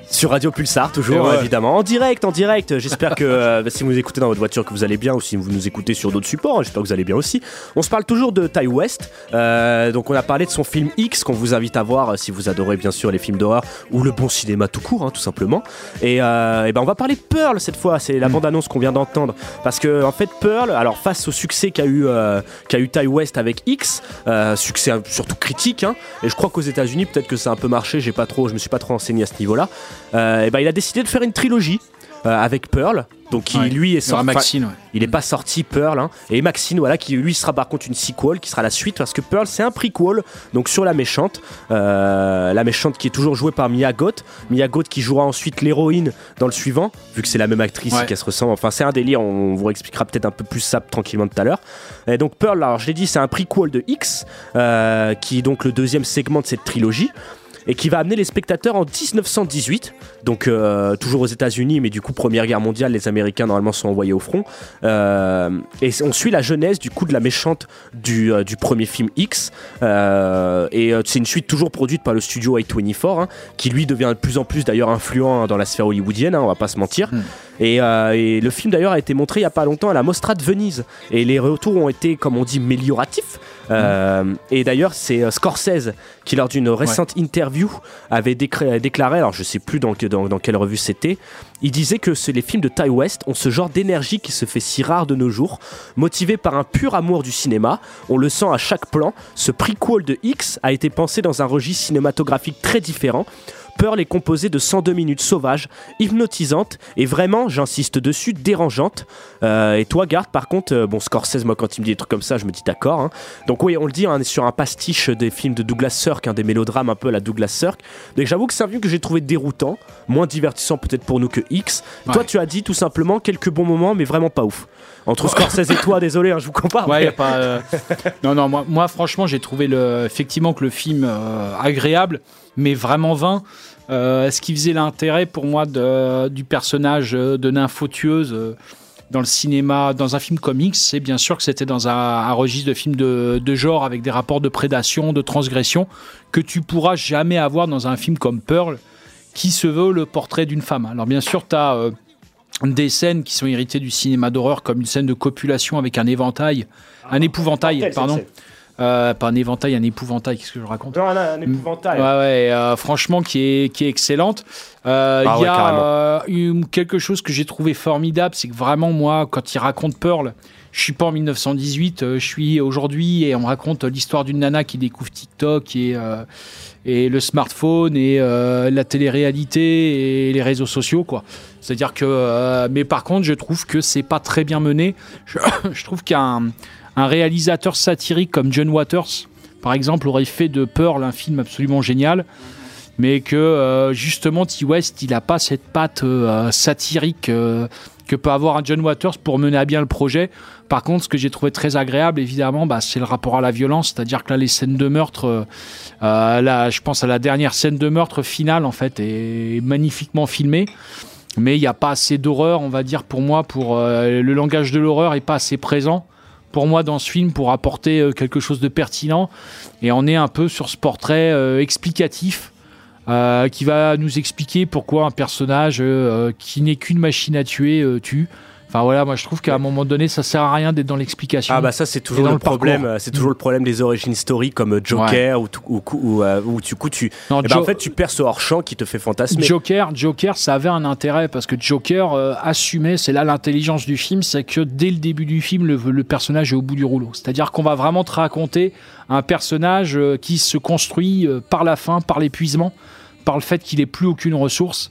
Speaker 9: Sur Radio Pulsar, toujours,
Speaker 10: ouais.
Speaker 9: évidemment. En direct, en direct. J'espère que euh, si vous écoutez dans votre voiture, que vous allez bien, ou si vous nous écoutez sur d'autres supports, j'espère que vous allez bien aussi. On se parle toujours de Ty West. Euh, donc, on a parlé de son film X, qu'on vous invite à voir euh, si vous adorez, bien sûr, les films d'horreur ou le bon cinéma tout court, hein, tout simplement. Et, euh, et ben, on va parler de Pearl cette fois. C'est la bande-annonce qu'on vient d'entendre. Parce que, en fait, Pearl, alors, face au succès qu'a eu, qu'a eu Ty West avec X, succès surtout critique, hein, et je crois qu'aux États-Unis, peut-être que ça a un peu marché, j'ai pas trop, je me suis pas trop renseigné à ce niveau-là. Euh, et ben, il a décidé de faire une trilogie euh, avec Pearl, donc qui
Speaker 10: Ouais.
Speaker 9: lui est sorti.
Speaker 10: Maxine, ouais.
Speaker 9: Il est pas sorti Pearl, hein, et Maxine, voilà, qui lui sera par contre une sequel, qui sera la suite, parce que Pearl c'est un prequel, donc sur la méchante, euh, la méchante qui est toujours jouée par Mia Goth, Mia Goth qui jouera ensuite l'héroïne dans le suivant, vu que c'est la même actrice et
Speaker 10: Ouais.
Speaker 9: qu'elle se ressemble. Enfin, c'est un délire, on vous expliquera peut-être un peu plus ça tranquillement tout à l'heure. Et donc Pearl, alors je l'ai dit, c'est un prequel de X, euh, qui est donc le deuxième segment de cette trilogie et qui va amener les spectateurs en 1918, donc euh, toujours aux États-Unis, mais du coup Première Guerre mondiale, les Américains normalement sont envoyés au front, Euh, et on suit la genèse du coup de la méchante du, euh, du premier film X, Euh, et euh, c'est une suite toujours produite par le studio A24, hein, qui lui devient de plus en plus d'ailleurs influent dans la sphère hollywoodienne, hein, on va pas se mentir. Et, euh, et le film d'ailleurs a été montré il y a pas longtemps à la Mostra de Venise, et les retours ont été, comme on dit, mélioratifs. Euh, Et d'ailleurs, c'est euh, Scorsese qui, lors d'une récente interview, avait déclaré, alors je sais plus dans, dans, dans quelle revue c'était, il disait que les films de Ty West ont ce genre d'énergie qui se fait si rare de nos jours, motivé par un pur amour du cinéma. On le sent à chaque plan. Ce prequel de X a été pensé dans un registre cinématographique très différent. Pearl est composée de 102 minutes sauvages, hypnotisantes et vraiment, j'insiste dessus, dérangeantes. Euh, et toi, Garde, par contre, euh, bon, Scorsese, moi, quand il me dit des trucs comme ça, je me dis d'accord. hein. Donc, oui, on le dit, hein, on est sur un pastiche des films de Douglas Sirk, hein, des mélodrames un peu à la Douglas Sirk. Donc, j'avoue que c'est un film que j'ai trouvé déroutant, moins divertissant peut-être pour nous que X. Toi, tu as dit tout simplement quelques bons moments, mais vraiment pas ouf. Entre Scorsese et toi, désolé, hein, je vous compare.
Speaker 10: Ouais,
Speaker 9: mais-
Speaker 10: y a pas. euh, Non, non, moi, moi franchement, j'ai trouvé le... effectivement que le film agréable, mais vraiment vain. Euh, ce qui faisait l'intérêt pour moi de- du personnage euh, de nymphotueuse euh, dans le cinéma, dans un film comics, c'est bien sûr que c'était dans un, un registre de film de, de genre avec des rapports de prédation, de transgression, que tu pourras jamais avoir dans un film comme Pearl, qui se veut le portrait d'une femme. Alors bien sûr, tu as des scènes qui sont héritées du cinéma d'horreur, comme une scène de copulation avec un éventail, un épouvantail,
Speaker 9: mortel, cette
Speaker 10: pardon. Euh, pas un éventail, un épouvantail, qu'est-ce que je raconte
Speaker 9: Non, un, un épouvantail.
Speaker 10: Ouais, ouais, euh, franchement, qui est, qui est excellente. Euh, Il
Speaker 9: Ah
Speaker 10: y
Speaker 9: ouais,
Speaker 10: a euh, une- quelque chose que j'ai trouvé formidable, c'est que vraiment, moi, quand il raconte Pearl, je suis pas en 1918, euh, je suis aujourd'hui et on me raconte l'histoire d'une nana qui découvre TikTok et, euh, et le smartphone et euh, la télé-réalité et les réseaux sociaux, quoi. C'est-à-dire que, euh, mais par contre, je trouve que c'est pas très bien mené. Je, je trouve qu'un un réalisateur satirique comme John Waters, par exemple, aurait fait de Pearl un film absolument génial, mais que euh, justement T. West, il a pas cette patte euh, satirique euh, que peut avoir un John Waters pour mener à bien le projet. Par contre, ce que j'ai trouvé très agréable, évidemment, bah, c'est le rapport à la violence, c'est-à-dire que là, les scènes de meurtre, là, je pense à la dernière scène de meurtre finale, en fait, est magnifiquement filmée. Mais il n'y a pas assez d'horreur, on va dire, pour moi, pour le langage de l'horreur est pas assez présent pour moi dans ce film pour apporter euh, quelque chose de pertinent. Et on est un peu sur ce portrait euh, explicatif euh, qui va nous expliquer pourquoi un personnage qui n'est qu'une machine à tuer tue. Enfin voilà, moi je trouve qu'à un moment donné, ça sert à rien d'être dans l'explication.
Speaker 9: Ah bah ça c'est toujours le problème, euh, c'est toujours le problème des origin story comme euh, Joker ou, tout- ou, ou, euh, où du coup tu,
Speaker 10: Non,
Speaker 9: eh ben, en fait tu perds ce hors champ qui te fait fantasmer.
Speaker 10: Joker, Joker, ça avait un intérêt parce que Joker euh, assumait, c'est là l'intelligence du film, c'est que dès le début du film, le, le personnage est au bout du rouleau. C'est-à-dire qu'on va vraiment te raconter un personnage euh, qui se construit euh, par la faim, par l'épuisement, par le fait qu'il n'ait plus aucune ressource.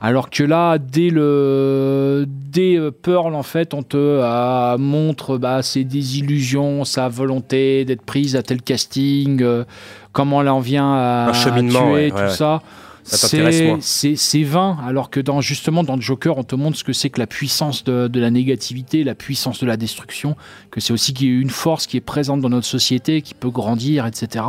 Speaker 10: Alors que là, dès le dès euh, Pearl, en fait, on te euh, montre bah, ses désillusions, sa volonté d'être prise à tel casting, euh, comment elle en vient à,
Speaker 9: Un cheminement,
Speaker 10: tuer,
Speaker 9: ouais,
Speaker 10: tout
Speaker 9: ouais,
Speaker 10: ça. C'est- vain, alors que dans, justement dans Joker, on te montre ce que c'est que la puissance de, de la négativité, la puissance de la destruction, que c'est aussi qu'il y a une force qui est présente dans notre société, qui peut grandir, etc.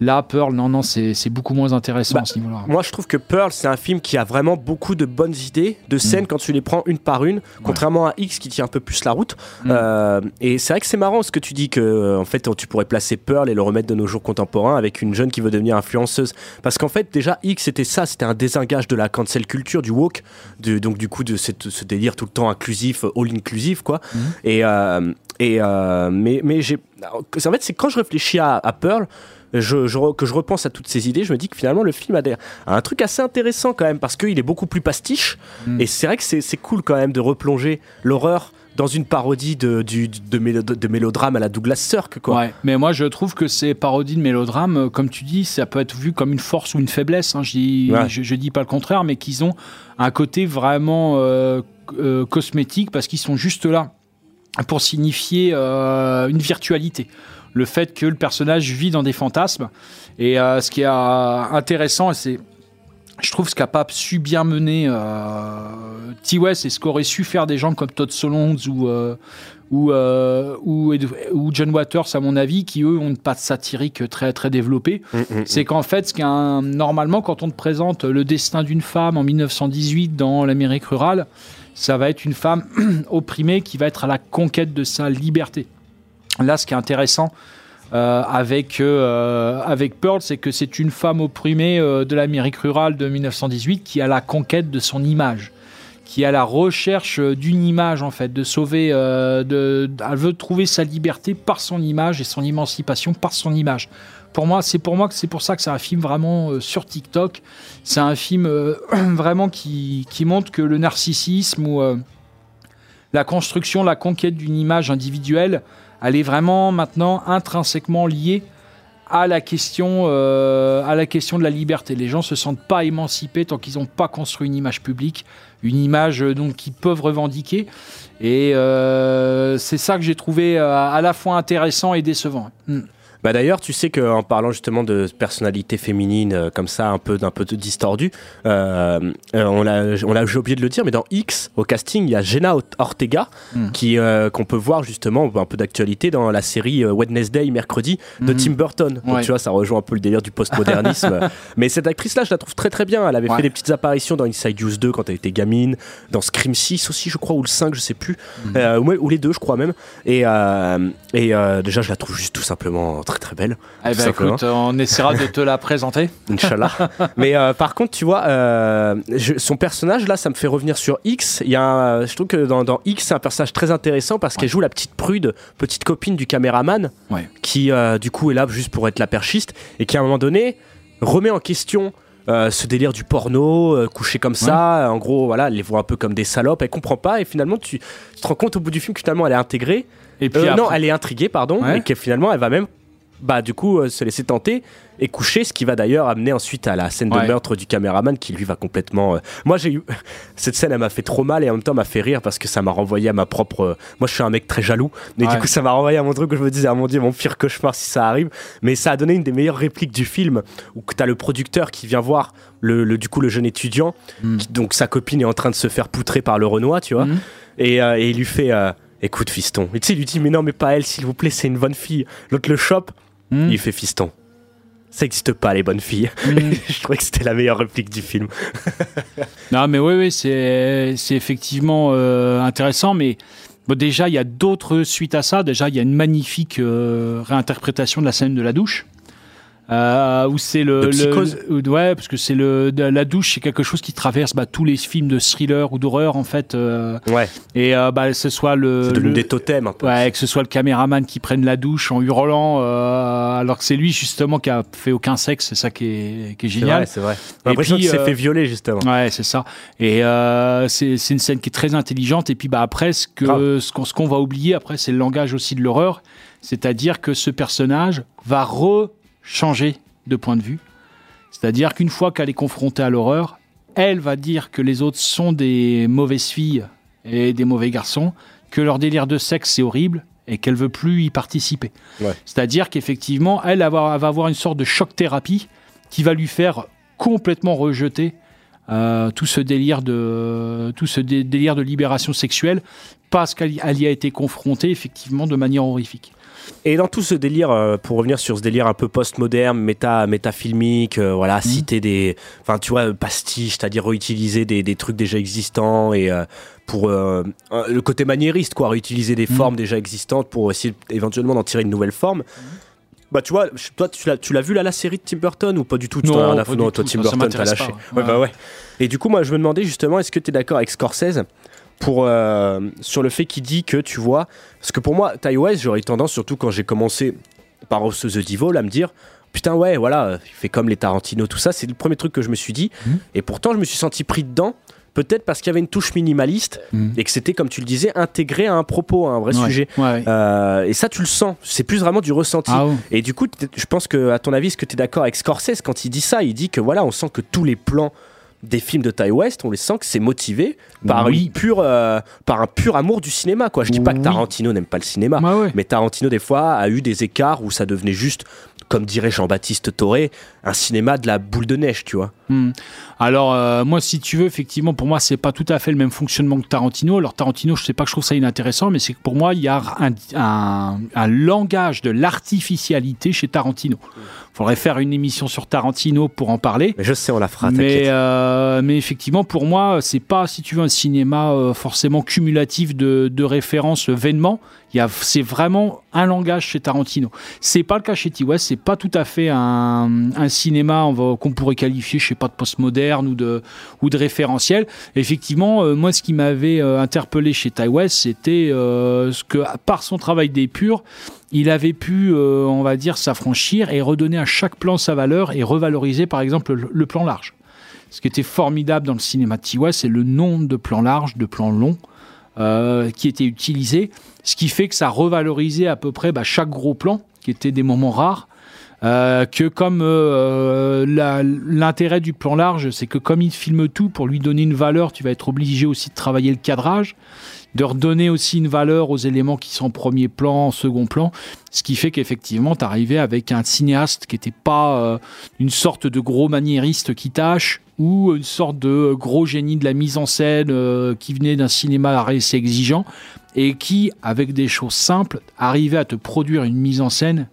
Speaker 10: Là, Pearl, non, non, c'est beaucoup moins intéressant
Speaker 9: Bah,
Speaker 10: à ce niveau-là.
Speaker 9: Moi, je trouve que Pearl, c'est un film qui a vraiment beaucoup de bonnes idées, de scènes quand tu les prends une par une, contrairement à X qui tient un peu plus la route. Euh, et c'est vrai que c'est marrant ce que tu dis que, euh, en fait, tu pourrais placer Pearl et le remettre de nos jours contemporains avec une jeune qui veut devenir influenceuse. Parce qu'en fait, déjà, X, c'était ça, c'était un désengage de la cancel culture, du woke, de- donc du coup, de cette- ce délire tout le temps inclusif, all inclusif, quoi. Et, euh, et euh, mais, mais j'ai. En fait, c'est quand je réfléchis à, à Pearl. Je, je re- que je repense à toutes ces idées, je me dis que finalement le film a, des- a un truc assez intéressant quand même parce qu'il est beaucoup plus pastiche et c'est vrai que c'est cool quand même de replonger l'horreur dans une parodie de, du, de, mélo- de mélodrame à la Douglas Sirk quoi.
Speaker 10: Ouais, mais moi je trouve que ces parodies de mélodrames, euh, comme tu dis, ça peut être vu comme une force ou une faiblesse. hein. Je, dis,
Speaker 9: Ouais.
Speaker 10: je, je dis pas le contraire, mais qu'ils ont un côté vraiment euh, euh, cosmétique parce qu'ils sont juste là pour signifier euh, une virtualité. Le fait que le personnage vit dans des fantasmes. Et euh, ce qui est euh, intéressant, c'est je trouve ce qu'a pas su bien mener euh, T. West et ce qu'auraient su faire des gens comme Todd Solondz ou, ou, euh, ou, Ed- ou John Waters, à mon avis, qui eux ont une patte satirique très, très développée. C'est qu'en fait, ce normalement, quand on te présente le destin d'une femme en 1918 dans l'Amérique rurale, ça va être une femme opprimée qui va être à la conquête de sa liberté. Là, ce qui est intéressant euh, avec, euh, avec Pearl, c'est que c'est une femme opprimée euh, de l'Amérique rurale de 1918 qui a la conquête de son image, qui a la recherche d'une image en fait, de sauver, elle veut trouver sa liberté par son image et son émancipation par son image. Pour moi, c'est pour moi que c'est pour ça que c'est un film vraiment sur TikTok. C'est un film vraiment qui, qui montre que le narcissisme ou la construction, la conquête d'une image individuelle, elle est vraiment maintenant intrinsèquement liée à la question, euh, de la liberté. Les gens se sentent pas émancipés tant qu'ils n'ont pas construit une image publique, une image euh, donc qu'ils peuvent revendiquer. Et euh, c'est ça que j'ai trouvé à la fois intéressant et décevant. Hmm.
Speaker 9: Bah d'ailleurs, tu sais qu'en parlant justement de personnalité féminine euh, comme ça, un peu d'un peu distordu, euh, euh, on l'a, on l'a, j'ai oublié de le dire, mais dans X au casting, il y a Jenna Ort- Ortega
Speaker 10: Mm.
Speaker 9: qui qu'on peut voir justement un peu d'actualité dans la série Wednesday mercredi de
Speaker 10: Mhm.
Speaker 9: Tim Burton. Donc
Speaker 10: Ouais.
Speaker 9: tu vois, ça rejoint un peu le délire du postmodernisme. mais cette actrice-là, je la trouve très très bien. Elle avait
Speaker 10: Ouais.
Speaker 9: fait des petites apparitions dans Inside Use 2 quand elle était gamine, dans Scream 6 aussi, je crois, ou le 5, je sais plus. Euh, ou, ou les deux, je crois même. Et, et déjà, je la trouve juste tout simplement très très belle.
Speaker 10: Eh ben, écoute, on essaiera de te la présenter.
Speaker 9: Inch'Allah. Mais euh, par contre, tu vois, euh, je- son personnage, là, ça me fait revenir sur X. Il y a un- je trouve que dans, dans X, c'est un personnage très intéressant parce qu'elle joue la petite prude, petite copine du caméraman,
Speaker 10: Ouais.
Speaker 9: qui, euh, du coup, est là juste pour être la perchiste et qui, à un moment donné, remet en question. euh, ce délire du porno, euh, couché comme ça, en gros, voilà, elle les voit un peu comme des salopes, elle comprend pas, et finalement, tu, tu te rends compte au bout du film que finalement, elle est intégrée,
Speaker 10: Et puis
Speaker 9: Euh,
Speaker 10: après-
Speaker 9: non, elle est intriguée, pardon,
Speaker 10: Ouais.
Speaker 9: et que finalement, elle va même, bah, du coup, euh, se laisser tenter et coucher, ce qui va d'ailleurs amener ensuite à la scène de
Speaker 10: Ouais.
Speaker 9: meurtre du caméraman qui lui va complètement. euh, Moi, j'ai eu cette scène, elle m'a fait trop mal et en même temps m'a fait rire parce que ça m'a renvoyé à ma propre. euh, Moi, je suis un mec très jaloux, mais
Speaker 10: Ouais.
Speaker 9: du coup, ça m'a renvoyé à mon truc où je me disais, ah mon dieu, mon pire cauchemar si ça arrive. Mais ça a donné une des meilleures répliques du film où t'as le producteur qui vient voir le, le- du coup le jeune étudiant,
Speaker 10: Mm.
Speaker 9: qui- donc sa copine est en train de se faire poutrer par le Renoir, tu vois, et, euh, et il lui fait. Écoute, fiston. Et tu sais, il lui dit, mais non, mais pas elle, s'il vous plaît, c'est une bonne fille. L'autre le chope,
Speaker 10: Hmm.
Speaker 9: il fait fiston. Ça n'existe pas, les bonnes filles.
Speaker 10: Hmm.
Speaker 9: je trouvais que c'était la meilleure réplique du film.
Speaker 10: Non, mais oui, oui, c'est c'est effectivement euh, intéressant, mais bon, déjà, il y a d'autres suites à ça. Déjà, il y a une magnifique euh, réinterprétation de la scène de la douche. Euh, où c'est le, le- ouais parce que c'est le la douche c'est quelque chose qui traverse bah, tous les films de thriller ou d'horreur en fait euh,
Speaker 9: Ouais.
Speaker 10: et euh, bah ce soit le,
Speaker 9: C'est
Speaker 10: le-
Speaker 9: des totems un peu.
Speaker 10: ouais que ce soit le caméraman qui prenne la douche en hurlant euh, alors que c'est lui justement qui a fait aucun sexe c'est ça qui est, qui est
Speaker 9: C'est
Speaker 10: génial
Speaker 9: vrai, c'est vrai.
Speaker 10: Et
Speaker 9: J'ai l'impression
Speaker 10: puis,
Speaker 9: qu'il s'est
Speaker 10: euh,
Speaker 9: fait violer justement.
Speaker 10: Ouais, c'est ça. Et euh, c'est c'est une scène qui est très intelligente. Et puis bah, après, ce que
Speaker 9: Grave.
Speaker 10: ce qu'on ce qu'on va oublier, après, c'est le langage aussi de l'horreur. C'est-à-dire que ce personnage va rechanger de point de vue. C'est-à-dire qu'une fois qu'elle est confrontée à l'horreur, elle va dire que les autres sont des mauvaises filles et des mauvais garçons, que leur délire de sexe c'est horrible et qu'elle veut plus y participer.
Speaker 9: Ouais.
Speaker 10: C'est-à-dire qu'effectivement, elle elle va, avoir une sorte de choc thérapie qui va lui faire complètement rejeter euh, tout ce délire de tout ce dé- délire de libération sexuelle parce qu'elle y- elle y a été confrontée effectivement de manière horrifique.
Speaker 9: Et dans tout ce délire, euh, pour revenir sur ce délire un peu post-moderne, méta, métafilmique, euh, voilà, citer des, enfin tu vois, pastiche, c'est-à-dire réutiliser des, des trucs déjà existants et euh, pour euh, le côté maniériste, quoi, réutiliser des
Speaker 10: Mhm.
Speaker 9: formes déjà existantes pour essayer éventuellement d'en tirer une nouvelle forme. Bah tu vois, toi tu l'as, vu là la série de Tim Burton ou pas du tout?
Speaker 10: Non,
Speaker 9: à
Speaker 10: pas du
Speaker 9: Non, toi
Speaker 10: tout,
Speaker 9: Tim Burton t'as lâché.
Speaker 10: pas,
Speaker 9: Ouais,
Speaker 10: ouais.
Speaker 9: bah ouais. Et du coup moi je me demandais justement, est-ce que tu es d'accord avec Scorsese? Pour euh, sur le fait qu'il dit que tu vois, parce que pour moi Ty West j'aurais tendance surtout quand j'ai commencé par the Devil à me dire putain ouais voilà il fait comme les Tarantino tout ça c'est le premier truc que je me suis dit.
Speaker 10: Mhm.
Speaker 9: et pourtant je me suis senti pris dedans peut-être parce qu'il y avait une touche minimaliste et que c'était comme tu le disais intégré à un propos à un vrai
Speaker 10: Ouais,
Speaker 9: sujet.
Speaker 10: ouais.
Speaker 9: Euh, et ça tu le sens. C'est plus vraiment du ressenti.
Speaker 10: Ah
Speaker 9: et du coup je pense que à ton avis est-ce que tu es d'accord avec Scorsese quand il dit ça? Il dit que voilà on sent que tous les plans des films de Ty West, on les sent que c'est motivé par,
Speaker 10: Oui.
Speaker 9: une pure, euh, par un pur amour du cinéma. Quoi. Je dis pas que. Tarantino n'aime pas le cinéma,
Speaker 10: ouais.
Speaker 9: mais Tarantino, des fois, a eu des écarts où ça devenait juste, comme dirait Jean-Baptiste Toré, un cinéma de la boule de neige, tu vois.
Speaker 10: Hmm. Alors euh, moi, si tu veux, effectivement, pour moi, c'est pas tout à fait le même fonctionnement que Tarantino. Alors Tarantino, je sais pas que je trouve ça inintéressant, mais c'est que pour moi, il y a un, un- un langage de l'artificialité chez Tarantino. Faudrait faire une émission sur Tarantino pour en parler.
Speaker 9: Mais je sais, on la fera,
Speaker 10: Mais, euh, mais effectivement, pour moi, c'est pas, si tu veux, un cinéma euh, forcément cumulatif de, de références vainement. C'est vraiment un langage chez Tarantino. C'est pas le cas chez T. West. C'est pas tout à fait un, cinéma qu'on pourrait qualifier, je sais pas, de postmoderne ou de, ou de référentiel. Effectivement, euh, moi, ce qui m'avait euh, interpellé chez Ty West, c'était euh, ce que, par son travail d'épure, il avait pu, on va dire, s'affranchir et redonner à chaque plan sa valeur et revaloriser, par exemple, le, le plan large. Ce qui était formidable dans le cinéma de Ty West, c'est le nombre de plans larges, de plans longs euh, qui étaient utilisés, ce qui fait que ça revalorisait à peu près bah, chaque gros plan, qui étaient des moments rares. euh, que comme euh, l'intérêt du plan large, c'est que comme il filme tout, pour lui donner une valeur, tu vas être obligé aussi de travailler le cadrage, de redonner aussi une valeur aux éléments qui sont en premier plan, en second plan, ce qui fait qu'effectivement, tu arrivais avec un cinéaste qui n'était pas euh, une sorte de gros maniériste qui tâche ou une sorte de gros génie de la mise en scène euh, qui venait d'un cinéma assez exigeant et qui, avec des choses simples, arrivait à te produire une mise en scène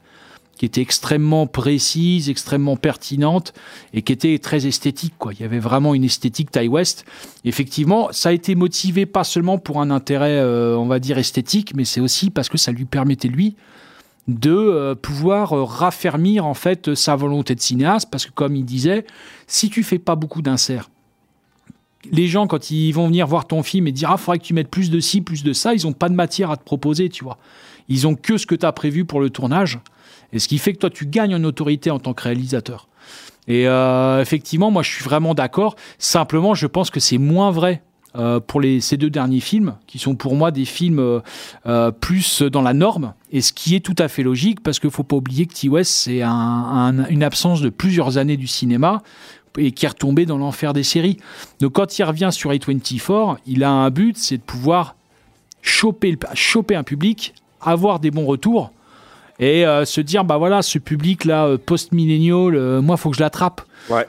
Speaker 10: qui était extrêmement précise, extrêmement pertinente et qui était très esthétique. Quoi. Il y avait vraiment une esthétique Ty West. Effectivement, ça a été motivé pas seulement pour un intérêt, euh, on va dire, esthétique, mais c'est aussi parce que ça lui permettait, lui, de euh, pouvoir euh, raffermir en fait sa volonté de cinéaste parce que comme il disait si tu fais pas beaucoup d'inserts les gens quand ils vont venir voir ton film et dire ah faudrait que tu mettes plus de ci plus de ça ils ont pas de matière à te proposer tu vois ils ont que ce que tu as prévu pour le tournage et ce qui fait que toi tu gagnes en autorité en tant que réalisateur et euh, effectivement moi je suis vraiment d'accord simplement je pense que c'est moins vrai euh, pour ces deux derniers films, qui sont pour moi des films euh, plus dans la norme, et ce qui est tout à fait logique, parce qu'il ne faut pas oublier que T. West, c'est un- un- une absence de plusieurs années du cinéma, et qui est retombé dans l'enfer des séries. Donc quand il revient sur A24, il a un but, c'est de pouvoir choper, choper un public, avoir des bons retours, et euh, se dire, bah voilà, ce public-là, euh, post-millénial, euh, moi, faut que je l'attrape.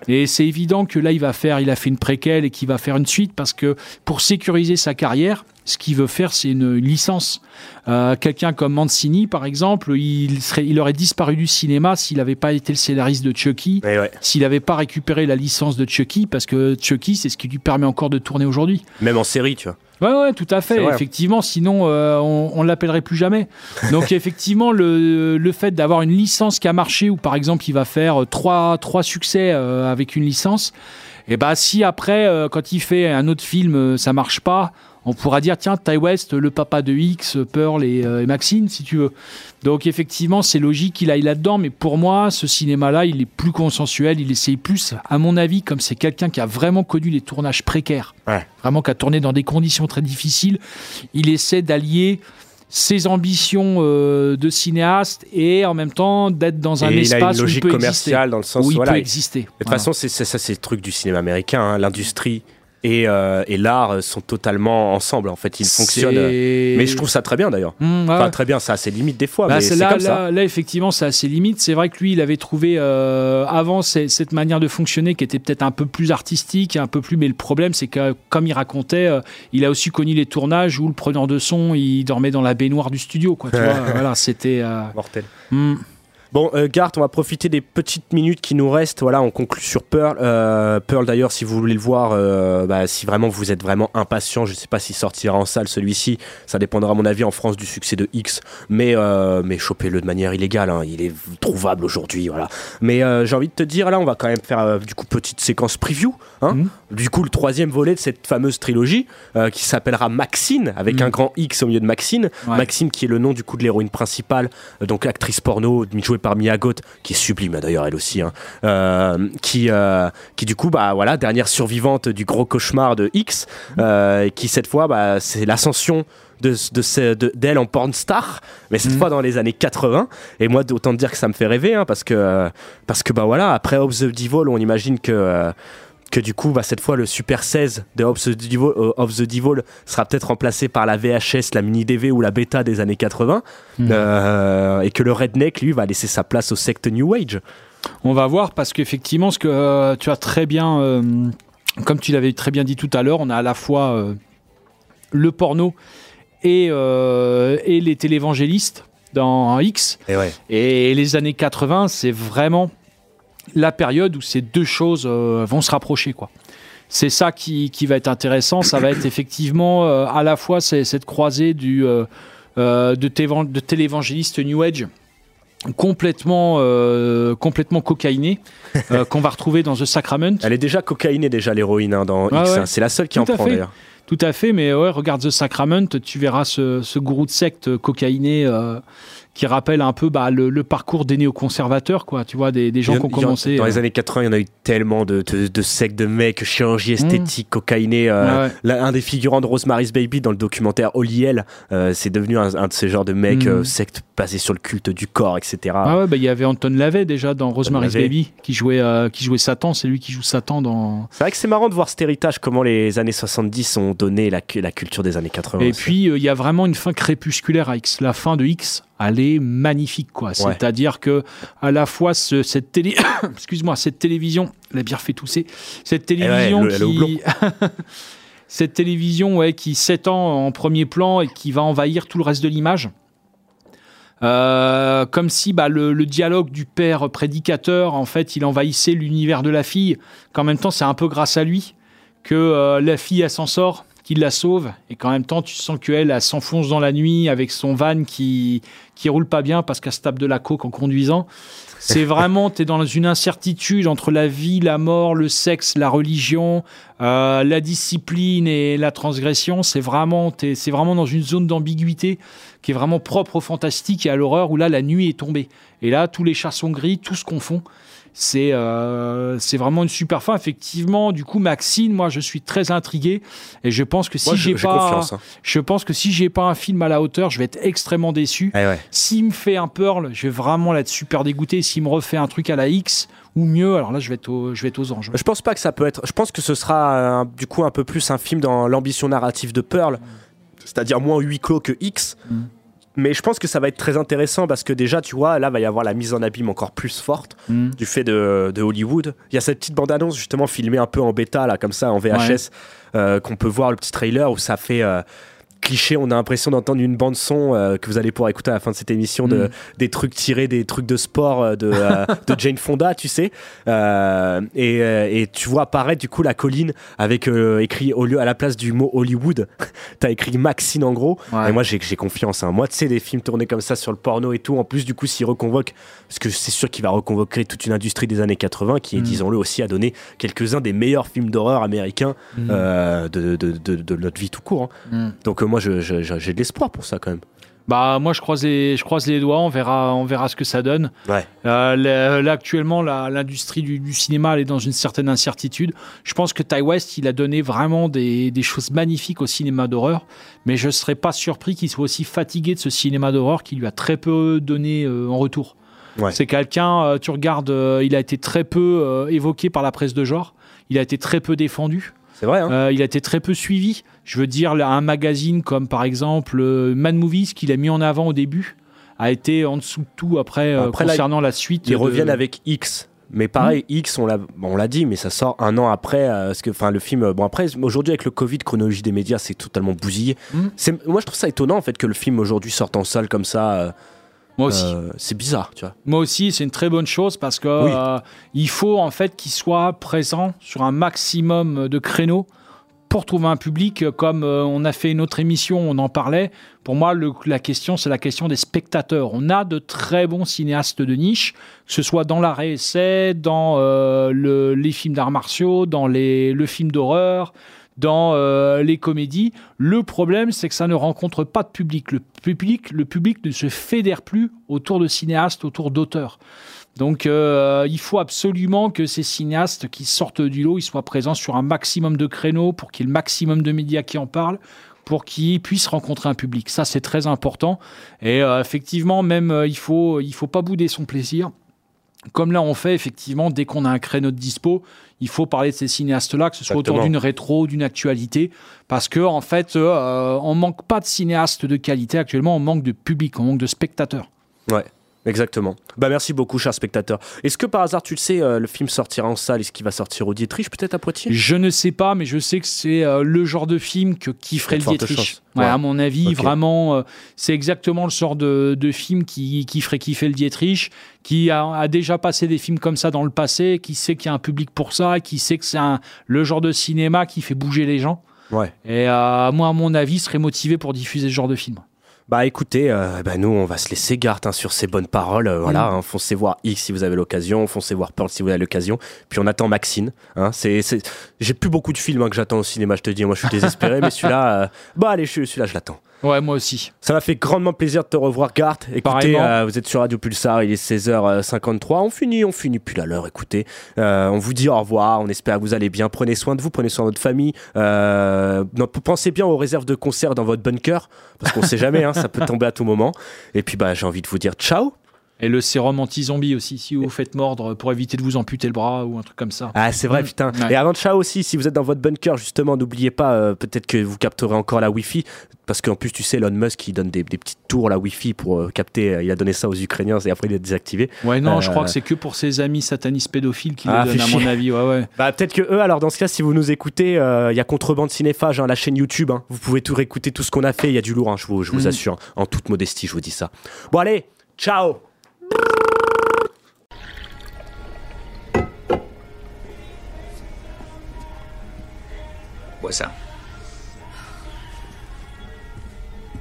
Speaker 10: Et c'est évident que là, il va faire, il a fait une préquelle et qu'il va faire une suite parce que pour sécuriser sa carrière, ce qu'il veut faire, c'est une, licence. Euh, Quelqu'un comme Mancini, par exemple, il, serait, il aurait disparu du cinéma s'il n'avait pas été le scénariste de Chucky, s'il n'avait pas récupéré la licence de Chucky, parce que Chucky, c'est ce qui lui permet encore de tourner aujourd'hui.
Speaker 9: Même en série, tu vois.
Speaker 10: Ouais, ouais, tout à fait.
Speaker 9: Vrai.
Speaker 10: Effectivement, sinon, euh, on, on l'appellerait plus jamais. Donc, effectivement, le, le fait d'avoir une licence qui a marché, ou par exemple, il va faire euh, trois, trois succès avec une licence, et bah, si après, euh, quand il fait un autre film, euh, ça marche pas, on pourra dire, tiens, Ty West, le papa de X, Pearl et, euh, et Maxine, si tu veux. Donc, effectivement, c'est logique qu'il aille là-dedans, mais pour moi, ce cinéma-là, il est plus consensuel, il essaye plus, à mon avis, comme c'est quelqu'un qui a vraiment connu les tournages précaires, vraiment qui a tourné dans des conditions très difficiles, il essaie d'allier ses ambitions euh, de cinéaste et en même temps d'être dans un
Speaker 9: Et il a
Speaker 10: espace
Speaker 9: une
Speaker 10: où il
Speaker 9: logique
Speaker 10: peut
Speaker 9: commerciale
Speaker 10: exister,
Speaker 9: dans le sens
Speaker 10: où il
Speaker 9: voilà,
Speaker 10: peut exister.
Speaker 9: De toute
Speaker 10: Voilà.
Speaker 9: façon, c'est c'est- ça, c'est le truc du cinéma américain. hein. L'industrie et, euh, et l'art euh, sont totalement ensemble. En fait, ils fonctionnent. Mais je trouve ça très bien d'ailleurs.
Speaker 10: Mmh, ouais.
Speaker 9: Enfin, très bien, ça a ses limites des fois,
Speaker 10: Bah,
Speaker 9: mais
Speaker 10: c'est
Speaker 9: c'est
Speaker 10: là,
Speaker 9: comme ça.
Speaker 10: là, là, effectivement, c'est à ses limites. C'est vrai que lui, il avait trouvé euh, avant cette manière de fonctionner qui était peut-être un peu plus artistique, un peu plus. Mais le problème, c'est que comme il racontait, euh, il a aussi connu les tournages où le preneur de son, il dormait dans la baignoire du studio. Quoi, tu vois, voilà, c'était
Speaker 9: Mortel.
Speaker 10: hmm.
Speaker 9: Bon, euh, Garth, on va profiter des petites minutes qui nous restent. Voilà, on conclut sur Pearl. Euh, Pearl, d'ailleurs, si vous voulez le voir, euh, bah, si vraiment vous êtes vraiment impatient, je ne sais pas s'il sortira en salle celui-ci. Ça dépendra, à mon avis, en France du succès de X. Mais, euh, mais chopez-le de manière illégale. hein. Il est trouvable aujourd'hui. Voilà. Mais euh, j'ai envie de te dire, là, on va quand même faire euh, du coup petite séquence preview. Hein Du coup, le troisième volet de cette fameuse trilogie euh, qui s'appellera Maxine, avec
Speaker 10: Mhm.
Speaker 9: un grand X au milieu de Maxine.
Speaker 10: Ouais.
Speaker 9: Maxine qui est le nom du coup de l'héroïne principale, donc actrice porno jouée par Mia Goth, qui est sublime hein, d'ailleurs elle aussi, hein, euh, qui, euh, qui du coup bah voilà dernière survivante du gros cauchemar de X, euh, qui cette fois bah, c'est l'ascension de, de ce- de- d'elle en porn star, mais cette fois dans les années 80. Et moi, autant te dire que ça me fait rêver, hein, parce que parce que bah voilà, après Hobbs the Devil, on imagine que que du coup, bah, cette fois, le Super 16 de Hobbs the Devil, euh, of the Devil sera peut-être remplacé par la VHS, la mini DV ou la bêta des années 80, Euh, et que le Redneck, lui, va laisser sa place au secte New Age.
Speaker 10: On va voir parce qu'effectivement, ce que euh, tu as très bien, euh, comme tu l'avais très bien dit tout à l'heure, on a à la fois euh, le porno et, euh, et les télévangélistes dans X.
Speaker 9: Et ouais.
Speaker 10: Et les années 80, c'est vraiment la période où ces deux choses euh, vont se rapprocher, quoi. C'est ça qui, qui va être intéressant. Ça va être effectivement euh, à la fois cette croisée du, euh, de, télévangéliste New Age complètement, complètement cocaïné qu'on va retrouver dans The Sacrament.
Speaker 9: Elle est déjà cocaïnée, déjà, l'héroïne, hein, dans
Speaker 10: Ouais,
Speaker 9: X.
Speaker 10: ouais.
Speaker 9: hein. C'est la seule qui en
Speaker 10: Tout
Speaker 9: prend, d'ailleurs.
Speaker 10: Tout à fait, mais ouais, regarde The Sacrament, tu verras ce, ce gourou de secte cocaïné qui rappelle un peu bah, le, le parcours des néoconservateurs, quoi. Tu vois, des, des gens qui ont commencé.
Speaker 9: Dans
Speaker 10: euh,
Speaker 9: les années 80, il y en a eu tellement de, de, de sectes de mecs, chirurgie esthétique, cocaïnés. euh,
Speaker 10: Ouais, ouais.
Speaker 9: là, un des figurants de Rosemary's Baby dans le documentaire Holy Hell, euh, c'est devenu un, un de ces genres de mecs,
Speaker 10: Mhm.
Speaker 9: euh, sectes basés sur le culte du corps, etc.
Speaker 10: Ah ouais, bah, il y avait Anton Lavey déjà dans Rosemary's. Baby qui jouait, euh, qui jouait Satan. C'est lui qui joue Satan dans.
Speaker 9: C'est vrai que c'est marrant de voir cet héritage, comment les années 70 ont donné la, cu- la culture des années 80.
Speaker 10: Et puis, euh, il y a vraiment une fin crépusculaire à X. La fin de X, elle est magnifique, quoi. C'est-à-dire que, à la fois, ce- cette télé, excuse-moi, cette télévision, la bière fait tousser, cette
Speaker 9: Eh ouais,
Speaker 10: télévision qui. cette télévision ouais, qui s'étend en premier plan et qui va envahir tout le reste de l'image. Euh, comme si bah, le, le dialogue du père prédicateur, en fait, il envahissait l'univers de la fille, qu'en même temps, c'est un peu grâce à lui que euh, la fille, elle s'en sort, qu'il la sauve, et qu'en même temps, tu sens qu'elle, elle s'enfonce dans la nuit avec son van qui, qui roule pas bien parce qu'elle se tape de la coke en conduisant. C'est vraiment, tu es dans une incertitude entre la vie, la mort, le sexe, la religion, euh, la discipline et la transgression. C'est vraiment, t'es- c'est vraiment dans une zone d'ambiguïté qui est vraiment propre au fantastique et à l'horreur où là, la nuit est tombée. Et là, tous les chats sont gris, tout se confond. C'est euh, c'est vraiment une super fin. Effectivement, du coup, Maxine, moi, je suis très intrigué et je pense que si j'ai pas,
Speaker 9: hein.
Speaker 10: je pense que si j'ai pas un film à la hauteur, je vais être extrêmement déçu.
Speaker 9: Eh ouais.
Speaker 10: S'il me fait un Pearl, je vais vraiment être super dégoûté. S'il me refait un truc à la X ou mieux, alors là, je vais être, au- je vais être aux anges.
Speaker 9: Je pense pas que ça peut être. Je pense que ce sera euh, du coup un peu plus un film dans l'ambition narrative de Pearl, c'est-à-dire moins huis clos que X. mais je pense que ça va être très intéressant parce que déjà, tu vois, là, va y avoir la mise en abîme encore plus forte
Speaker 10: Mm.
Speaker 9: du fait de, de Hollywood. Il y a cette petite bande-annonce justement filmée un peu en bêta, là, comme ça, en VHS, euh, qu'on peut voir le petit trailer où ça fait. euh, cliché, on a l'impression d'entendre une bande son euh, que vous allez pouvoir écouter à la fin de cette émission de
Speaker 10: Mm.
Speaker 9: des trucs tirés des trucs de sport euh, de, euh, de Jane Fonda, tu sais. Et, et tu vois apparaître du coup la colline avec écrit au lieu à la place du mot Hollywood, t'as écrit Maxine en gros.
Speaker 10: Ouais.
Speaker 9: Et moi j'ai j'ai confiance. Hein. Moi tu sais des films tournés comme ça sur le porno et tout. En plus du coup s'il reconvoque, parce que c'est sûr qu'il va reconvoquer toute une industrie des années 80 qui,
Speaker 10: Mm.
Speaker 9: disons-le aussi, a donné quelques-uns des meilleurs films d'horreur américains
Speaker 10: Mm.
Speaker 9: de, de, de, de notre vie tout court. hein.
Speaker 10: Mm.
Speaker 9: Donc moi je- je- je- j'ai de l'espoir pour ça quand même.
Speaker 10: Bah moi je croise les, je croise les doigts, on verra, on verra ce que ça donne.
Speaker 9: Ouais.
Speaker 10: Euh, là, actuellement l'industrie du, du cinéma elle est dans une certaine incertitude. Je pense que Ty West il a donné vraiment des, des choses magnifiques au cinéma d'horreur, mais je serais pas surpris qu'il soit aussi fatigué de ce cinéma d'horreur qui lui a très peu donné euh, en retour.
Speaker 9: Ouais.
Speaker 10: C'est quelqu'un, euh, tu regardes, il a été très peu évoqué par la presse de genre, il a été très peu défendu.
Speaker 9: C'est vrai. Hein
Speaker 10: Euh, il a été très peu suivi. Je veux dire, un magazine comme par exemple euh, Mad Movies qu'il a mis en avant au début a été en dessous de tout après, euh,
Speaker 9: Après,
Speaker 10: concernant la suite.
Speaker 9: Ils
Speaker 10: de-
Speaker 9: reviennent avec X. Mais pareil,
Speaker 10: Hmm.
Speaker 9: X, on l'a, on l'a dit, mais ça sort un an après. euh, que, enfin, le film. euh, Bon, après, aujourd'hui, avec le Covid, chronologie des médias, c'est totalement bousillé.
Speaker 10: Hmm.
Speaker 9: C'est, moi, je trouve ça étonnant, en fait, que le film aujourd'hui sorte en salle comme ça. euh,
Speaker 10: Moi aussi.
Speaker 9: euh, c'est bizarre, tu vois.
Speaker 10: Moi aussi, c'est une très bonne chose parce que
Speaker 9: Oui.
Speaker 10: euh, il faut en fait qu'il soit présent sur un maximum de créneaux pour trouver un public. Comme euh, on a fait une autre émission, on en parlait. Pour moi, le- la question, c'est la question des spectateurs. On a de très bons cinéastes de niche, que ce soit dans l'arrêt essai, dans le- les films d'arts martiaux, dans les, le film d'horreur, dans euh, les comédies. Le problème, c'est que ça ne rencontre pas de public. Le public, le public ne se fédère plus autour de cinéastes, autour d'auteurs. Donc, euh, il faut absolument que ces cinéastes qui sortent du lot, ils soient présents sur un maximum de créneaux pour qu'il y ait le maximum de médias qui en parlent, pour qu'ils puissent rencontrer un public. Ça, c'est très important. Et euh, effectivement, même, il faut, il faut pas bouder son plaisir. Comme là, on fait effectivement, dès qu'on a un créneau de dispo, il faut parler de ces cinéastes-là, que ce soit autour d'une rétro, d'une actualité, parce que en fait, euh, on manque pas de cinéastes de qualité actuellement, on manque de public, on manque de spectateurs.
Speaker 9: Ouais. Exactement. Bah merci beaucoup, cher spectateur. Est-ce que par hasard, tu le sais, euh, le film sortira en salle? Est-ce qu'il va sortir au Dietrich, peut-être à Poitiers?
Speaker 10: Je ne sais pas, mais je sais que c'est euh, le genre de film que kifferait le Dietrich. Ouais,
Speaker 9: Ouais.
Speaker 10: À mon avis, vraiment, euh, c'est exactement le genre de, de film qui, qui ferait kiffer le Dietrich, qui a, a déjà passé des films comme ça dans le passé, qui sait qu'il y a un public pour ça, qui sait que c'est le genre de cinéma qui fait bouger les gens.
Speaker 9: Ouais.
Speaker 10: Et moi, à mon avis, serait motivé pour diffuser ce genre de film.
Speaker 9: Bah écoutez, euh, bah, nous on va se laisser garde hein, sur ces bonnes paroles. euh, voilà,
Speaker 10: Mm.
Speaker 9: hein, foncez voir X si vous avez l'occasion, foncez voir Pearl si vous avez l'occasion. Puis on attend Maxine. Hein, c'est, c'est- J'ai plus beaucoup de films que j'attends au cinéma, je te dis. Moi je suis désespéré, mais celui-là, euh, bah allez, celui-là je l'attends.
Speaker 10: Ouais, moi aussi.
Speaker 9: Ça m'a fait grandement plaisir de te revoir, Gart. Écoutez, euh, vous êtes sur Radio Pulsar, il est 16h53. On finit, on finit plus à l'heure. Écoutez, Euh, on vous dit au revoir. On espère que vous allez bien. Prenez soin de vous, prenez soin de votre famille. Euh, non, pensez bien aux réserves de concert dans votre bunker, parce qu'on sait jamais, hein, ça peut tomber à tout moment. Et puis, bah, j'ai envie de vous dire ciao.
Speaker 10: Et le sérum anti-zombie aussi, si vous faites mordre pour éviter de vous amputer le bras ou un truc comme ça.
Speaker 9: Ah, c'est vrai,
Speaker 10: Mm.
Speaker 9: putain.
Speaker 10: Ouais.
Speaker 9: Et avant de ciao aussi, si vous êtes dans votre bunker, justement, n'oubliez pas, euh, peut-être que vous capterez encore la Wi-Fi. Parce qu'en plus, tu sais, Elon Musk, il donne des, des petites tours, la Wi-Fi, pour euh, capter. euh, il a donné ça aux Ukrainiens et après, il l'a désactivé.
Speaker 10: Ouais, non, je crois que c'est que pour ses amis satanistes pédophiles qui
Speaker 9: Ah,
Speaker 10: le donnent, à mon avis. Ouais, ouais.
Speaker 9: Bah, peut-être que eux, alors dans ce cas, si vous nous écoutez, il y a Contrebande Cinéphage, hein, la chaîne YouTube. hein. Vous pouvez tout réécouter, tout ce qu'on a fait. Il y a du lourd, hein, je vous, je vous
Speaker 10: Mm.
Speaker 9: assure. En toute modestie, je vous dis ça. Bon, allez, ciao
Speaker 19: ça.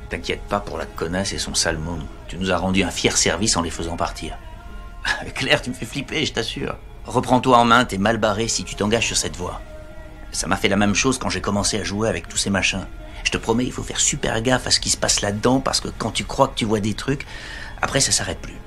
Speaker 19: T'inquiète pas pour la connasse et son salmon. Tu nous as rendu un fier service en les faisant partir. Claire, tu me fais flipper, je t'assure. Reprends-toi en main, t'es mal barré si tu t'engages sur cette voie. Ça m'a fait la même chose quand j'ai commencé à jouer avec tous ces machins. Je te promets, il faut faire super gaffe à ce qui se passe là-dedans parce que quand tu crois que tu vois des trucs, après ça s'arrête plus.